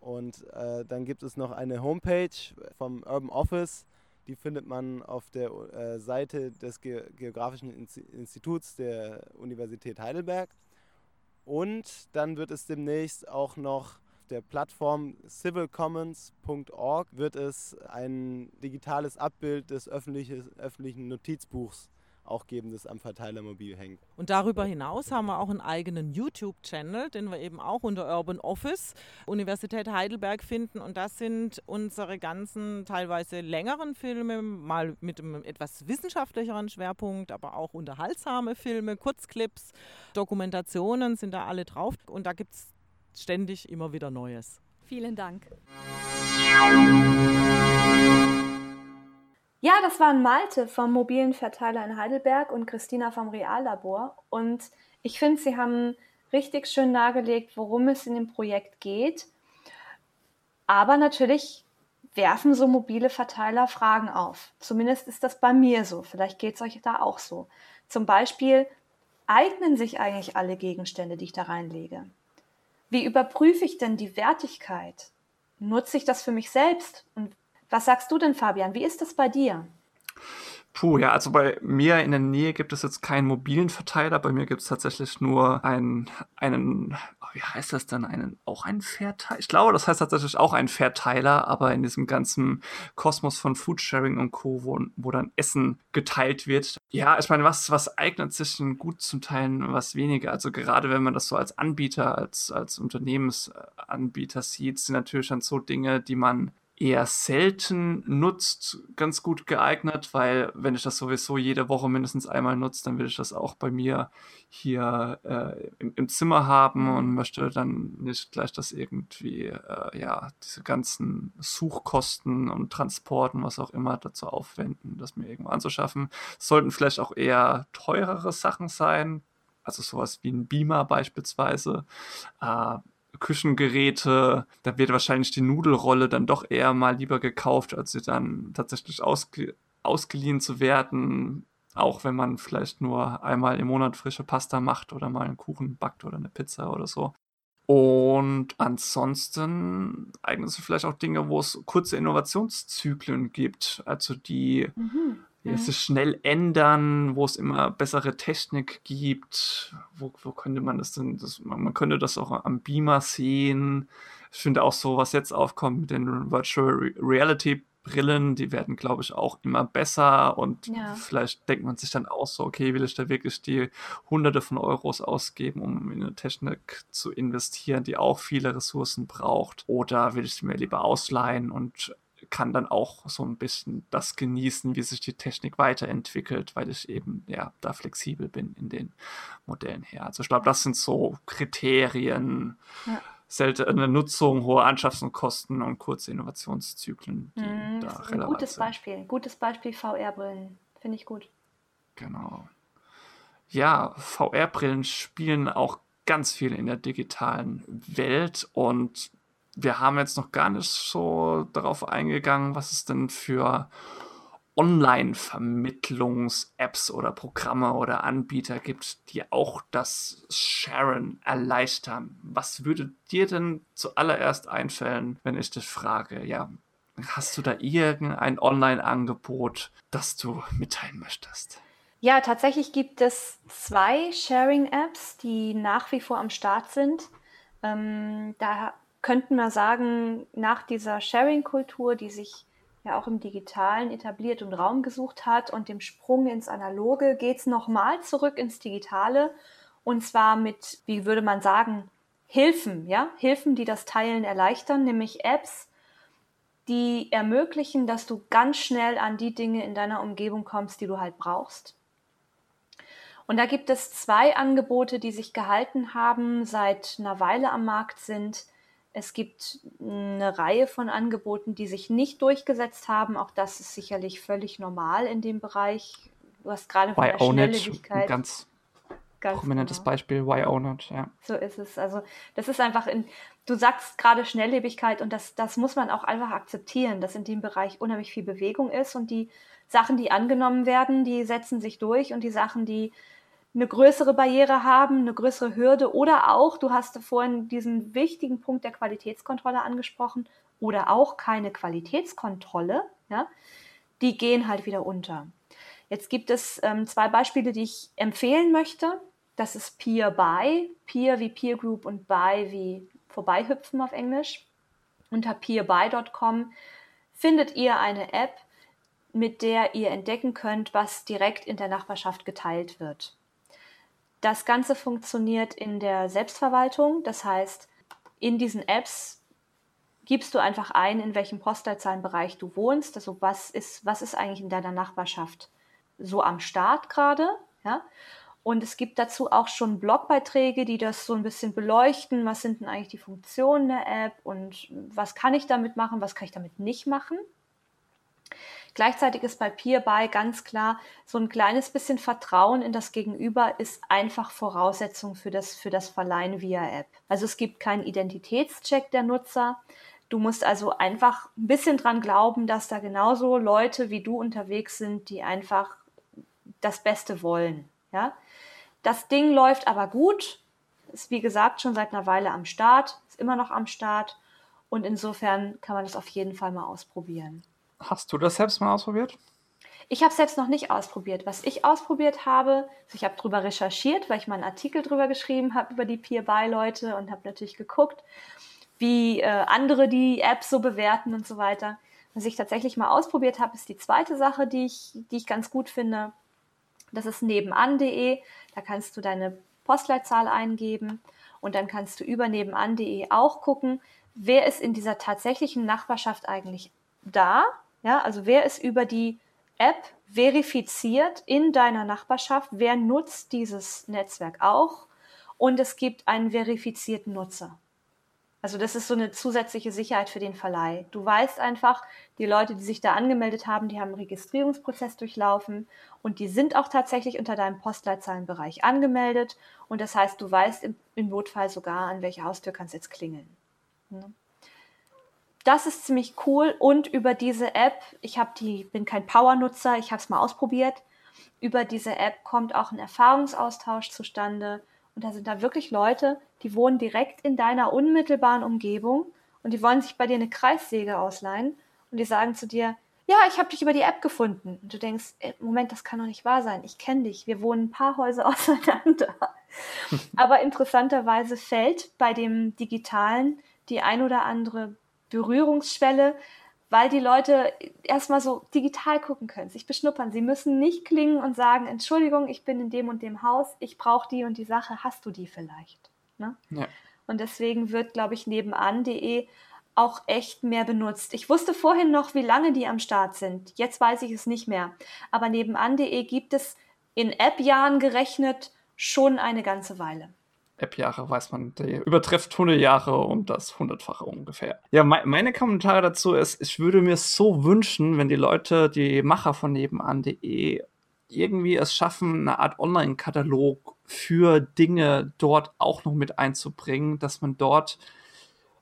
Und äh, dann gibt es noch eine Homepage vom Urban Office, die findet man auf der äh, Seite des Ge Geografischen Instituts der Universität Heidelberg. Und dann wird es demnächst auch noch der Plattform civilcommons.org wird es ein digitales Abbild des öffentlichen Notizbuchs auch geben, das am Verteilermobil hängt. Und darüber hinaus haben wir auch einen eigenen YouTube-Channel, den wir eben auch unter Urban Office Universität Heidelberg finden. Und das sind unsere ganzen teilweise längeren Filme, mal mit einem etwas wissenschaftlicheren Schwerpunkt, aber auch unterhaltsame Filme, Kurzclips, Dokumentationen sind da alle drauf. Und da gibt es ständig immer wieder Neues. Vielen Dank. Ja, das waren Malte vom mobilen Verteiler in Heidelberg und Christina vom Reallabor. Und ich finde, sie haben richtig schön dargelegt, worum es in dem Projekt geht. Aber natürlich werfen so mobile Verteiler Fragen auf. Zumindest ist das bei mir so. Vielleicht geht es euch da auch so. Zum Beispiel, eignen sich eigentlich alle Gegenstände, die ich da reinlege? Wie überprüfe ich denn die Wertigkeit? Nutze ich das für mich selbst? Und Was sagst du denn, Fabian? Wie ist das bei dir? Puh, ja, also bei mir in der Nähe gibt es jetzt keinen mobilen Verteiler. Bei mir gibt es tatsächlich nur einen, einen, oh, wie heißt das denn? Einen, auch einen Verteiler? Ich glaube, das heißt tatsächlich auch ein Verteiler, aber in diesem ganzen Kosmos von Foodsharing und Co., wo, wo dann Essen geteilt wird. Ja, ich meine, was, was eignet sich denn gut zum Teilen, was weniger? Also gerade wenn man das so als Anbieter, als, als Unternehmensanbieter sieht, sind natürlich dann so Dinge, die man eher selten nutzt, ganz gut geeignet, weil wenn ich das sowieso jede Woche mindestens einmal nutze, dann will ich das auch bei mir hier äh, im, im, Zimmer haben und möchte dann nicht gleich das irgendwie, äh, ja, diese ganzen Suchkosten und Transporten, was auch immer dazu aufwenden, das mir irgendwo anzuschaffen. Sollten vielleicht auch eher teurere Sachen sein, also sowas wie ein Beamer beispielsweise. Äh, Küchengeräte, da wird wahrscheinlich die Nudelrolle dann doch eher mal lieber gekauft, als sie dann tatsächlich ausge ausgeliehen zu werden. Auch wenn man vielleicht nur einmal im Monat frische Pasta macht oder mal einen Kuchen backt oder eine Pizza oder so. Und ansonsten eignen sich vielleicht auch Dinge, wo es kurze Innovationszyklen gibt, also die mhm die mhm. sich schnell ändern, wo es immer bessere Technik gibt. Wo, wo könnte man das denn? Das, man, man, könnte das auch am Beamer sehen. Ich finde auch so, was jetzt aufkommt mit den Virtual Reality Brillen, die werden, glaube ich, auch immer besser und ja. vielleicht denkt man sich dann auch so, okay, will ich da wirklich die Hunderte von Euros ausgeben, um in eine Technik zu investieren, die auch viele Ressourcen braucht, oder will ich sie mir lieber ausleihen und kann dann auch so ein bisschen das genießen, wie sich die Technik weiterentwickelt, weil ich eben ja da flexibel bin in den Modellen her. Also ich glaube, das sind so Kriterien. Ja. Seltene Nutzung, hohe Anschaffungskosten und kurze Innovationszyklen, die mhm, da relevant ein gutes sind. Beispiel, gutes Beispiel VR-Brillen, finde ich gut. Genau. Ja, VR-Brillen spielen auch ganz viel in der digitalen Welt und wir haben jetzt noch gar nicht so darauf eingegangen, was es denn für Online-Vermittlungs-Apps oder Programme oder Anbieter gibt, die auch das Sharen erleichtern. Was würde dir denn zuallererst einfallen, wenn ich dich frage, ja, hast du da irgendein Online-Angebot, das du mitteilen möchtest? Ja, tatsächlich gibt es zwei Sharing-Apps, die nach wie vor am Start sind. Ähm, da könnten wir sagen, nach dieser Sharing-Kultur, die sich ja auch im Digitalen etabliert und Raum gesucht hat und dem Sprung ins Analoge, geht es nochmal zurück ins Digitale und zwar mit, wie würde man sagen, Hilfen, ja, Hilfen, die das Teilen erleichtern, nämlich Apps, die ermöglichen, dass du ganz schnell an die Dinge in deiner Umgebung kommst, die du halt brauchst. Und da gibt es zwei Angebote, die sich gehalten haben, seit einer Weile am Markt sind. Es gibt eine Reihe von Angeboten, die sich nicht durchgesetzt haben. Auch das ist sicherlich völlig normal in dem Bereich. Du hast gerade von der Schnelllebigkeit. Ganz, ganz prominentes genau. Beispiel, Why Own It, ja. So ist es. Also das ist einfach in, du sagst gerade Schnelllebigkeit und das, das muss man auch einfach akzeptieren, dass in dem Bereich unheimlich viel Bewegung ist und die Sachen, die angenommen werden, die setzen sich durch und die Sachen, die eine größere Barriere haben, eine größere Hürde oder auch, du hast vorhin diesen wichtigen Punkt der Qualitätskontrolle angesprochen, oder auch keine Qualitätskontrolle, ja, die gehen halt wieder unter. Jetzt gibt es ähm, zwei Beispiele, die ich empfehlen möchte. Das ist Peer Buy, Peer wie Peer Group und Buy wie vorbeihüpfen auf Englisch. Unter peerbuy.com findet ihr eine App, mit der ihr entdecken könnt, was direkt in der Nachbarschaft geteilt wird. Das Ganze funktioniert in der Selbstverwaltung. Das heißt, in diesen Apps gibst du einfach ein, in welchem Postleitzahlenbereich du wohnst. Also was ist, was ist eigentlich in deiner Nachbarschaft so am Start gerade? Ja? Und es gibt dazu auch schon Blogbeiträge, die das so ein bisschen beleuchten. Was sind denn eigentlich die Funktionen der App und was kann ich damit machen, was kann ich damit nicht machen? Gleichzeitig ist bei Peerby ganz klar, so ein kleines bisschen Vertrauen in das Gegenüber ist einfach Voraussetzung für das, für das Verleihen via App. Also es gibt keinen Identitätscheck der Nutzer. Du musst also einfach ein bisschen dran glauben, dass da genauso Leute wie du unterwegs sind, die einfach das Beste wollen. Ja? Das Ding läuft aber gut, ist wie gesagt schon seit einer Weile am Start, ist immer noch am Start und insofern kann man das auf jeden Fall mal ausprobieren. Hast du das selbst mal ausprobiert? Ich habe es selbst noch nicht ausprobiert. Was ich ausprobiert habe, also ich habe darüber recherchiert, weil ich mal einen Artikel darüber geschrieben habe, über die Peer-Buy-Leute und habe natürlich geguckt, wie äh, andere die App so bewerten und so weiter. Was ich tatsächlich mal ausprobiert habe, ist die zweite Sache, die ich, die ich ganz gut finde. Das ist nebenan.de. Da kannst du deine Postleitzahl eingeben und dann kannst du über nebenan.de auch gucken, wer ist in dieser tatsächlichen Nachbarschaft eigentlich da. Ja, also wer ist über die App verifiziert in deiner Nachbarschaft, wer nutzt dieses Netzwerk auch und es gibt einen verifizierten Nutzer. Also das ist so eine zusätzliche Sicherheit für den Verleih. Du weißt einfach, die Leute, die sich da angemeldet haben, die haben einen Registrierungsprozess durchlaufen und die sind auch tatsächlich unter deinem Postleitzahlenbereich angemeldet. Und das heißt, du weißt im, im Notfall sogar, an welche Haustür kannst jetzt klingeln. Das ist ziemlich cool und über diese App, ich habe die, bin kein Power-Nutzer, ich habe es mal ausprobiert. Über diese App kommt auch ein Erfahrungsaustausch zustande und da sind da wirklich Leute, die wohnen direkt in deiner unmittelbaren Umgebung und die wollen sich bei dir eine Kreissäge ausleihen und die sagen zu dir, ja, ich habe dich über die App gefunden. Und du denkst, ey, Moment, das kann doch nicht wahr sein. Ich kenne dich. Wir wohnen ein paar Häuser <laughs> auseinander. Aber interessanterweise fällt bei dem Digitalen die ein oder andere Berührungsschwelle, weil die Leute erstmal so digital gucken können, sich beschnuppern. Sie müssen nicht klingen und sagen, Entschuldigung, ich bin in dem und dem Haus, ich brauche die und die Sache, hast du die vielleicht? Ne? Ja. Und deswegen wird, glaube ich, nebenan.de auch echt mehr benutzt. Ich wusste vorhin noch, wie lange die am Start sind. Jetzt weiß ich es nicht mehr. Aber nebenan.de gibt es in App-Jahren gerechnet schon eine ganze Weile. App-Jahre weiß man, der übertrifft 100 Jahre und das hundertfache ungefähr. Ja, me meine Kommentare dazu ist, ich würde mir so wünschen, wenn die Leute, die Macher von nebenan.de irgendwie es schaffen, eine Art Online-Katalog für Dinge dort auch noch mit einzubringen, dass man dort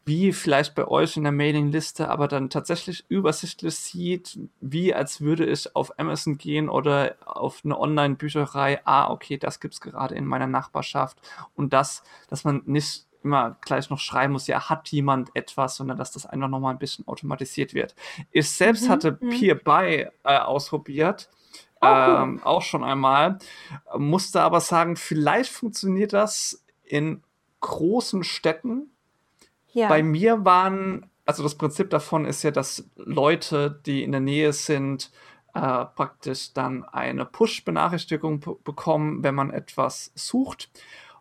wie vielleicht bei euch in der Mailingliste, aber dann tatsächlich übersichtlich sieht, wie als würde ich auf Amazon gehen oder auf eine Online-Bücherei, ah, okay, das gibt's gerade in meiner Nachbarschaft und das, dass man nicht immer gleich noch schreiben muss, ja, hat jemand etwas, sondern dass das einfach nochmal ein bisschen automatisiert wird. Ich selbst mhm. hatte mhm. Peer-Buy äh, ausprobiert, oh, ähm, auch schon einmal, musste aber sagen, vielleicht funktioniert das in großen Städten, ja. Bei mir waren, also das Prinzip davon ist ja, dass Leute, die in der Nähe sind, äh, praktisch dann eine Push-Benachrichtigung bekommen, wenn man etwas sucht.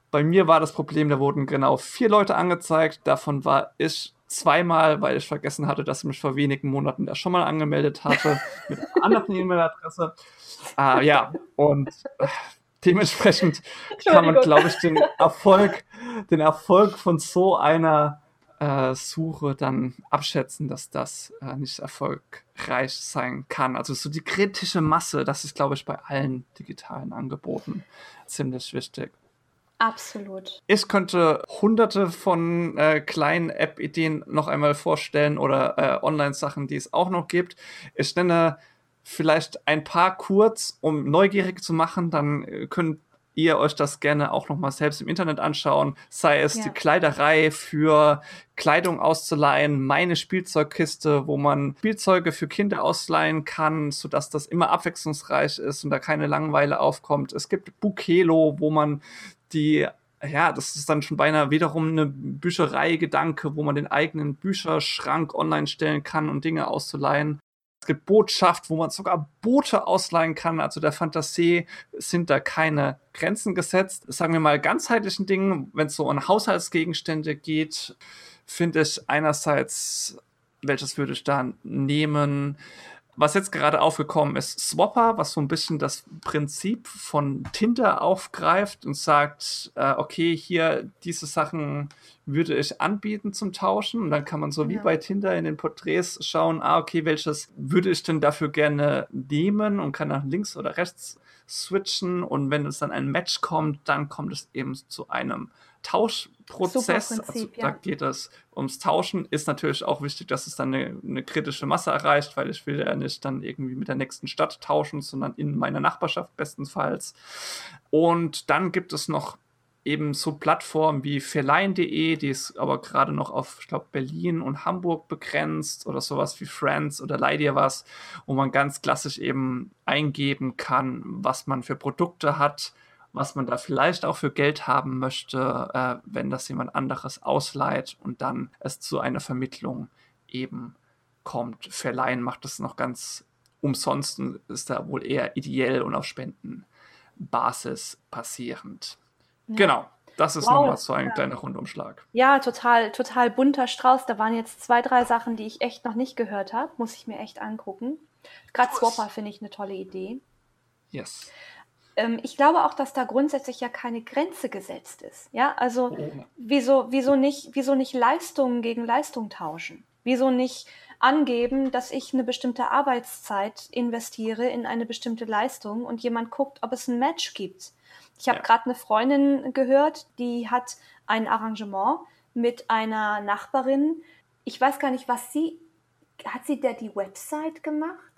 Bei mir war das Problem, da wurden genau vier Leute angezeigt. Davon war ich zweimal, weil ich vergessen hatte, dass ich mich vor wenigen Monaten da schon mal angemeldet hatte <laughs> mit einer anderen E-Mail-Adresse. Äh, ja, und äh, dementsprechend kann man, glaube ich, den Erfolg, den Erfolg von so einer äh, Suche dann abschätzen, dass das äh, nicht erfolgreich sein kann. Also so die kritische Masse, das ist, glaube ich, bei allen digitalen Angeboten ziemlich wichtig. Absolut. Ich könnte hunderte von äh, kleinen App-Ideen noch einmal vorstellen oder äh, Online-Sachen, die es auch noch gibt. Ich nenne vielleicht ein paar kurz, um neugierig zu machen. Dann äh, könnt ihr euch das gerne auch nochmal selbst im Internet anschauen, sei es ja. die Kleiderei für Kleidung auszuleihen, meine Spielzeugkiste, wo man Spielzeuge für Kinder ausleihen kann, sodass das immer abwechslungsreich ist und da keine Langeweile aufkommt. Es gibt Bukelo, wo man die ja, das ist dann schon beinahe wiederum eine Bücherei-Gedanke, wo man den eigenen Bücherschrank online stellen kann und Dinge auszuleihen. Es gibt Botschaft, wo man sogar Boote ausleihen kann. Also der Fantasie sind da keine Grenzen gesetzt. Sagen wir mal ganzheitlichen Dingen, wenn es so um Haushaltsgegenstände geht, finde ich einerseits, welches würde ich da nehmen? Was jetzt gerade aufgekommen ist, Swapper, was so ein bisschen das Prinzip von Tinder aufgreift und sagt, äh, okay, hier diese Sachen würde ich anbieten zum Tauschen. Und dann kann man so ja. wie bei Tinder in den Porträts schauen, ah, okay, welches würde ich denn dafür gerne nehmen und kann nach links oder rechts switchen. Und wenn es dann ein Match kommt, dann kommt es eben zu einem Tauschprozess. Also, ja. Da geht es ums Tauschen. Ist natürlich auch wichtig, dass es dann eine, eine, kritische Masse erreicht, weil ich will ja nicht dann irgendwie mit der nächsten Stadt tauschen, sondern in meiner Nachbarschaft bestenfalls. Und dann gibt es noch eben so Plattformen wie verleihen.de, die ist aber gerade noch auf, ich glaube, Berlin und Hamburg begrenzt oder sowas wie Friends oder Leih dir was, wo man ganz klassisch eben eingeben kann, was man für Produkte hat, was man da vielleicht auch für Geld haben möchte, äh, wenn das jemand anderes ausleiht und dann es zu einer Vermittlung eben kommt. Verleihen macht es noch ganz umsonst und ist da wohl eher ideell und auf Spendenbasis passierend. Ja. Genau. Das ist wow. nochmal so ein ja. kleiner Rundumschlag. Ja, total, total bunter Strauß. Da waren jetzt zwei, drei Sachen, die ich echt noch nicht gehört habe. Muss ich mir echt angucken. Gerade Swapper finde ich eine tolle Idee. Yes. Ähm, ich glaube auch, dass da grundsätzlich ja keine Grenze gesetzt ist. Ja, also wieso, wieso, nicht, wieso nicht Leistungen gegen Leistung tauschen? Wieso nicht angeben, dass ich eine bestimmte Arbeitszeit investiere in eine bestimmte Leistung und jemand guckt, ob es ein Match gibt? Ich habe ja. gerade eine Freundin gehört, die hat ein Arrangement mit einer Nachbarin. Ich weiß gar nicht, was sie hat sie der die Website gemacht?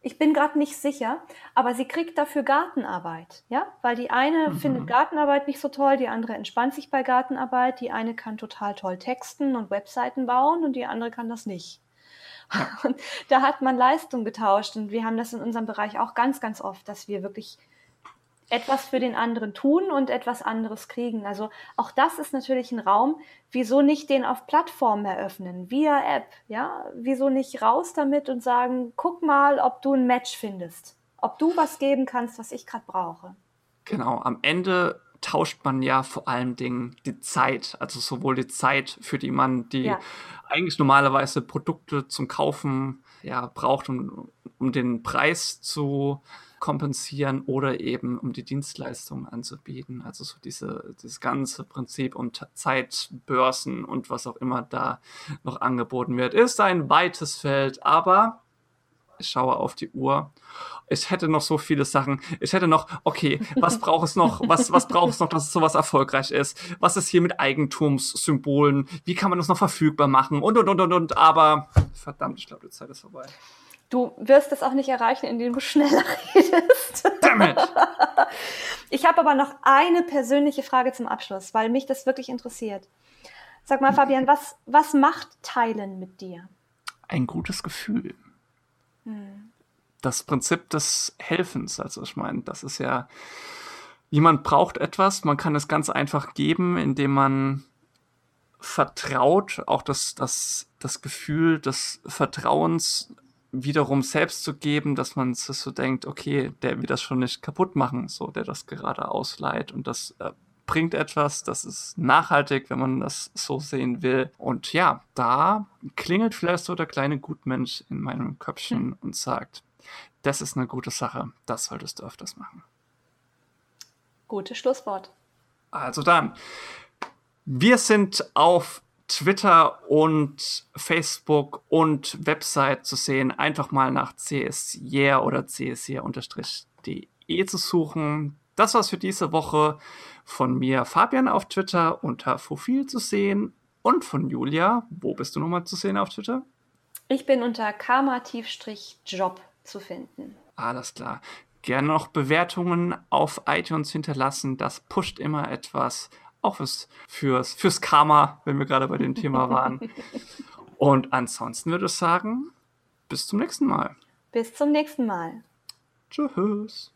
Ich bin gerade nicht sicher, aber sie kriegt dafür Gartenarbeit, ja, weil die eine mhm. findet Gartenarbeit nicht so toll, die andere entspannt sich bei Gartenarbeit, die eine kann total toll texten und Webseiten bauen und die andere kann das nicht. <laughs> Und da hat man Leistung getauscht und wir haben das in unserem Bereich auch ganz, ganz oft, dass wir wirklich etwas für den anderen tun und etwas anderes kriegen. Also auch das ist natürlich ein Raum. Wieso nicht den auf Plattformen eröffnen, via App? Ja, wieso nicht raus damit und sagen, guck mal, ob du ein Match findest, ob du was geben kannst, was ich gerade brauche. Genau, am Ende tauscht man ja vor allen Dingen die Zeit, also sowohl die Zeit, für die man die ja. eigentlich normalerweise Produkte zum Kaufen ja, braucht, um, um den Preis zu kompensieren oder eben um die Dienstleistungen anzubieten. Also so diese, dieses ganze Prinzip und Zeitbörsen und was auch immer da noch angeboten wird, ist ein weites Feld, aber ich schaue auf die Uhr. Ich hätte noch so viele Sachen. Ich hätte noch, okay, was <laughs> braucht es noch? Was, was braucht es noch, dass sowas erfolgreich ist? Was ist hier mit Eigentumssymbolen? Wie kann man das noch verfügbar machen? Und, und, und, und, und. Aber verdammt, ich glaube, die Zeit ist vorbei. Du wirst es auch nicht erreichen, indem du schneller <laughs> redest. Damit. Ich habe aber noch eine persönliche Frage zum Abschluss, weil mich das wirklich interessiert. Sag mal, Fabian, was, was macht Teilen mit dir? Ein gutes Gefühl. Hm. Das Prinzip des Helfens, also ich meine, das ist ja, jemand braucht etwas, man kann es ganz einfach geben, indem man vertraut, auch das, das, das Gefühl des Vertrauens wiederum selbst zu geben, dass man so denkt, okay, der will das schon nicht kaputt machen, so der das gerade ausleiht und das äh, bringt etwas, das ist nachhaltig, wenn man das so sehen will. Und ja, da klingelt vielleicht so der kleine Gutmensch in meinem Köpfchen hm. und sagt, das ist eine gute Sache, das solltest du öfters machen. Gutes Schlusswort. Also dann, wir sind auf Twitter und Facebook und Website zu sehen, einfach mal nach csyear oder csyear-de zu suchen. Das war's für diese Woche. Von mir Fabian auf Twitter unter Profil zu sehen und von Julia, wo bist du nochmal zu sehen auf Twitter? Ich bin unter karma-job zu finden. Alles klar. Gerne noch Bewertungen auf iTunes hinterlassen. Das pusht immer etwas auch fürs, fürs, fürs Karma, wenn wir gerade bei dem Thema waren. <laughs> Und ansonsten würde ich sagen, bis zum nächsten Mal. Bis zum nächsten Mal. Tschüss.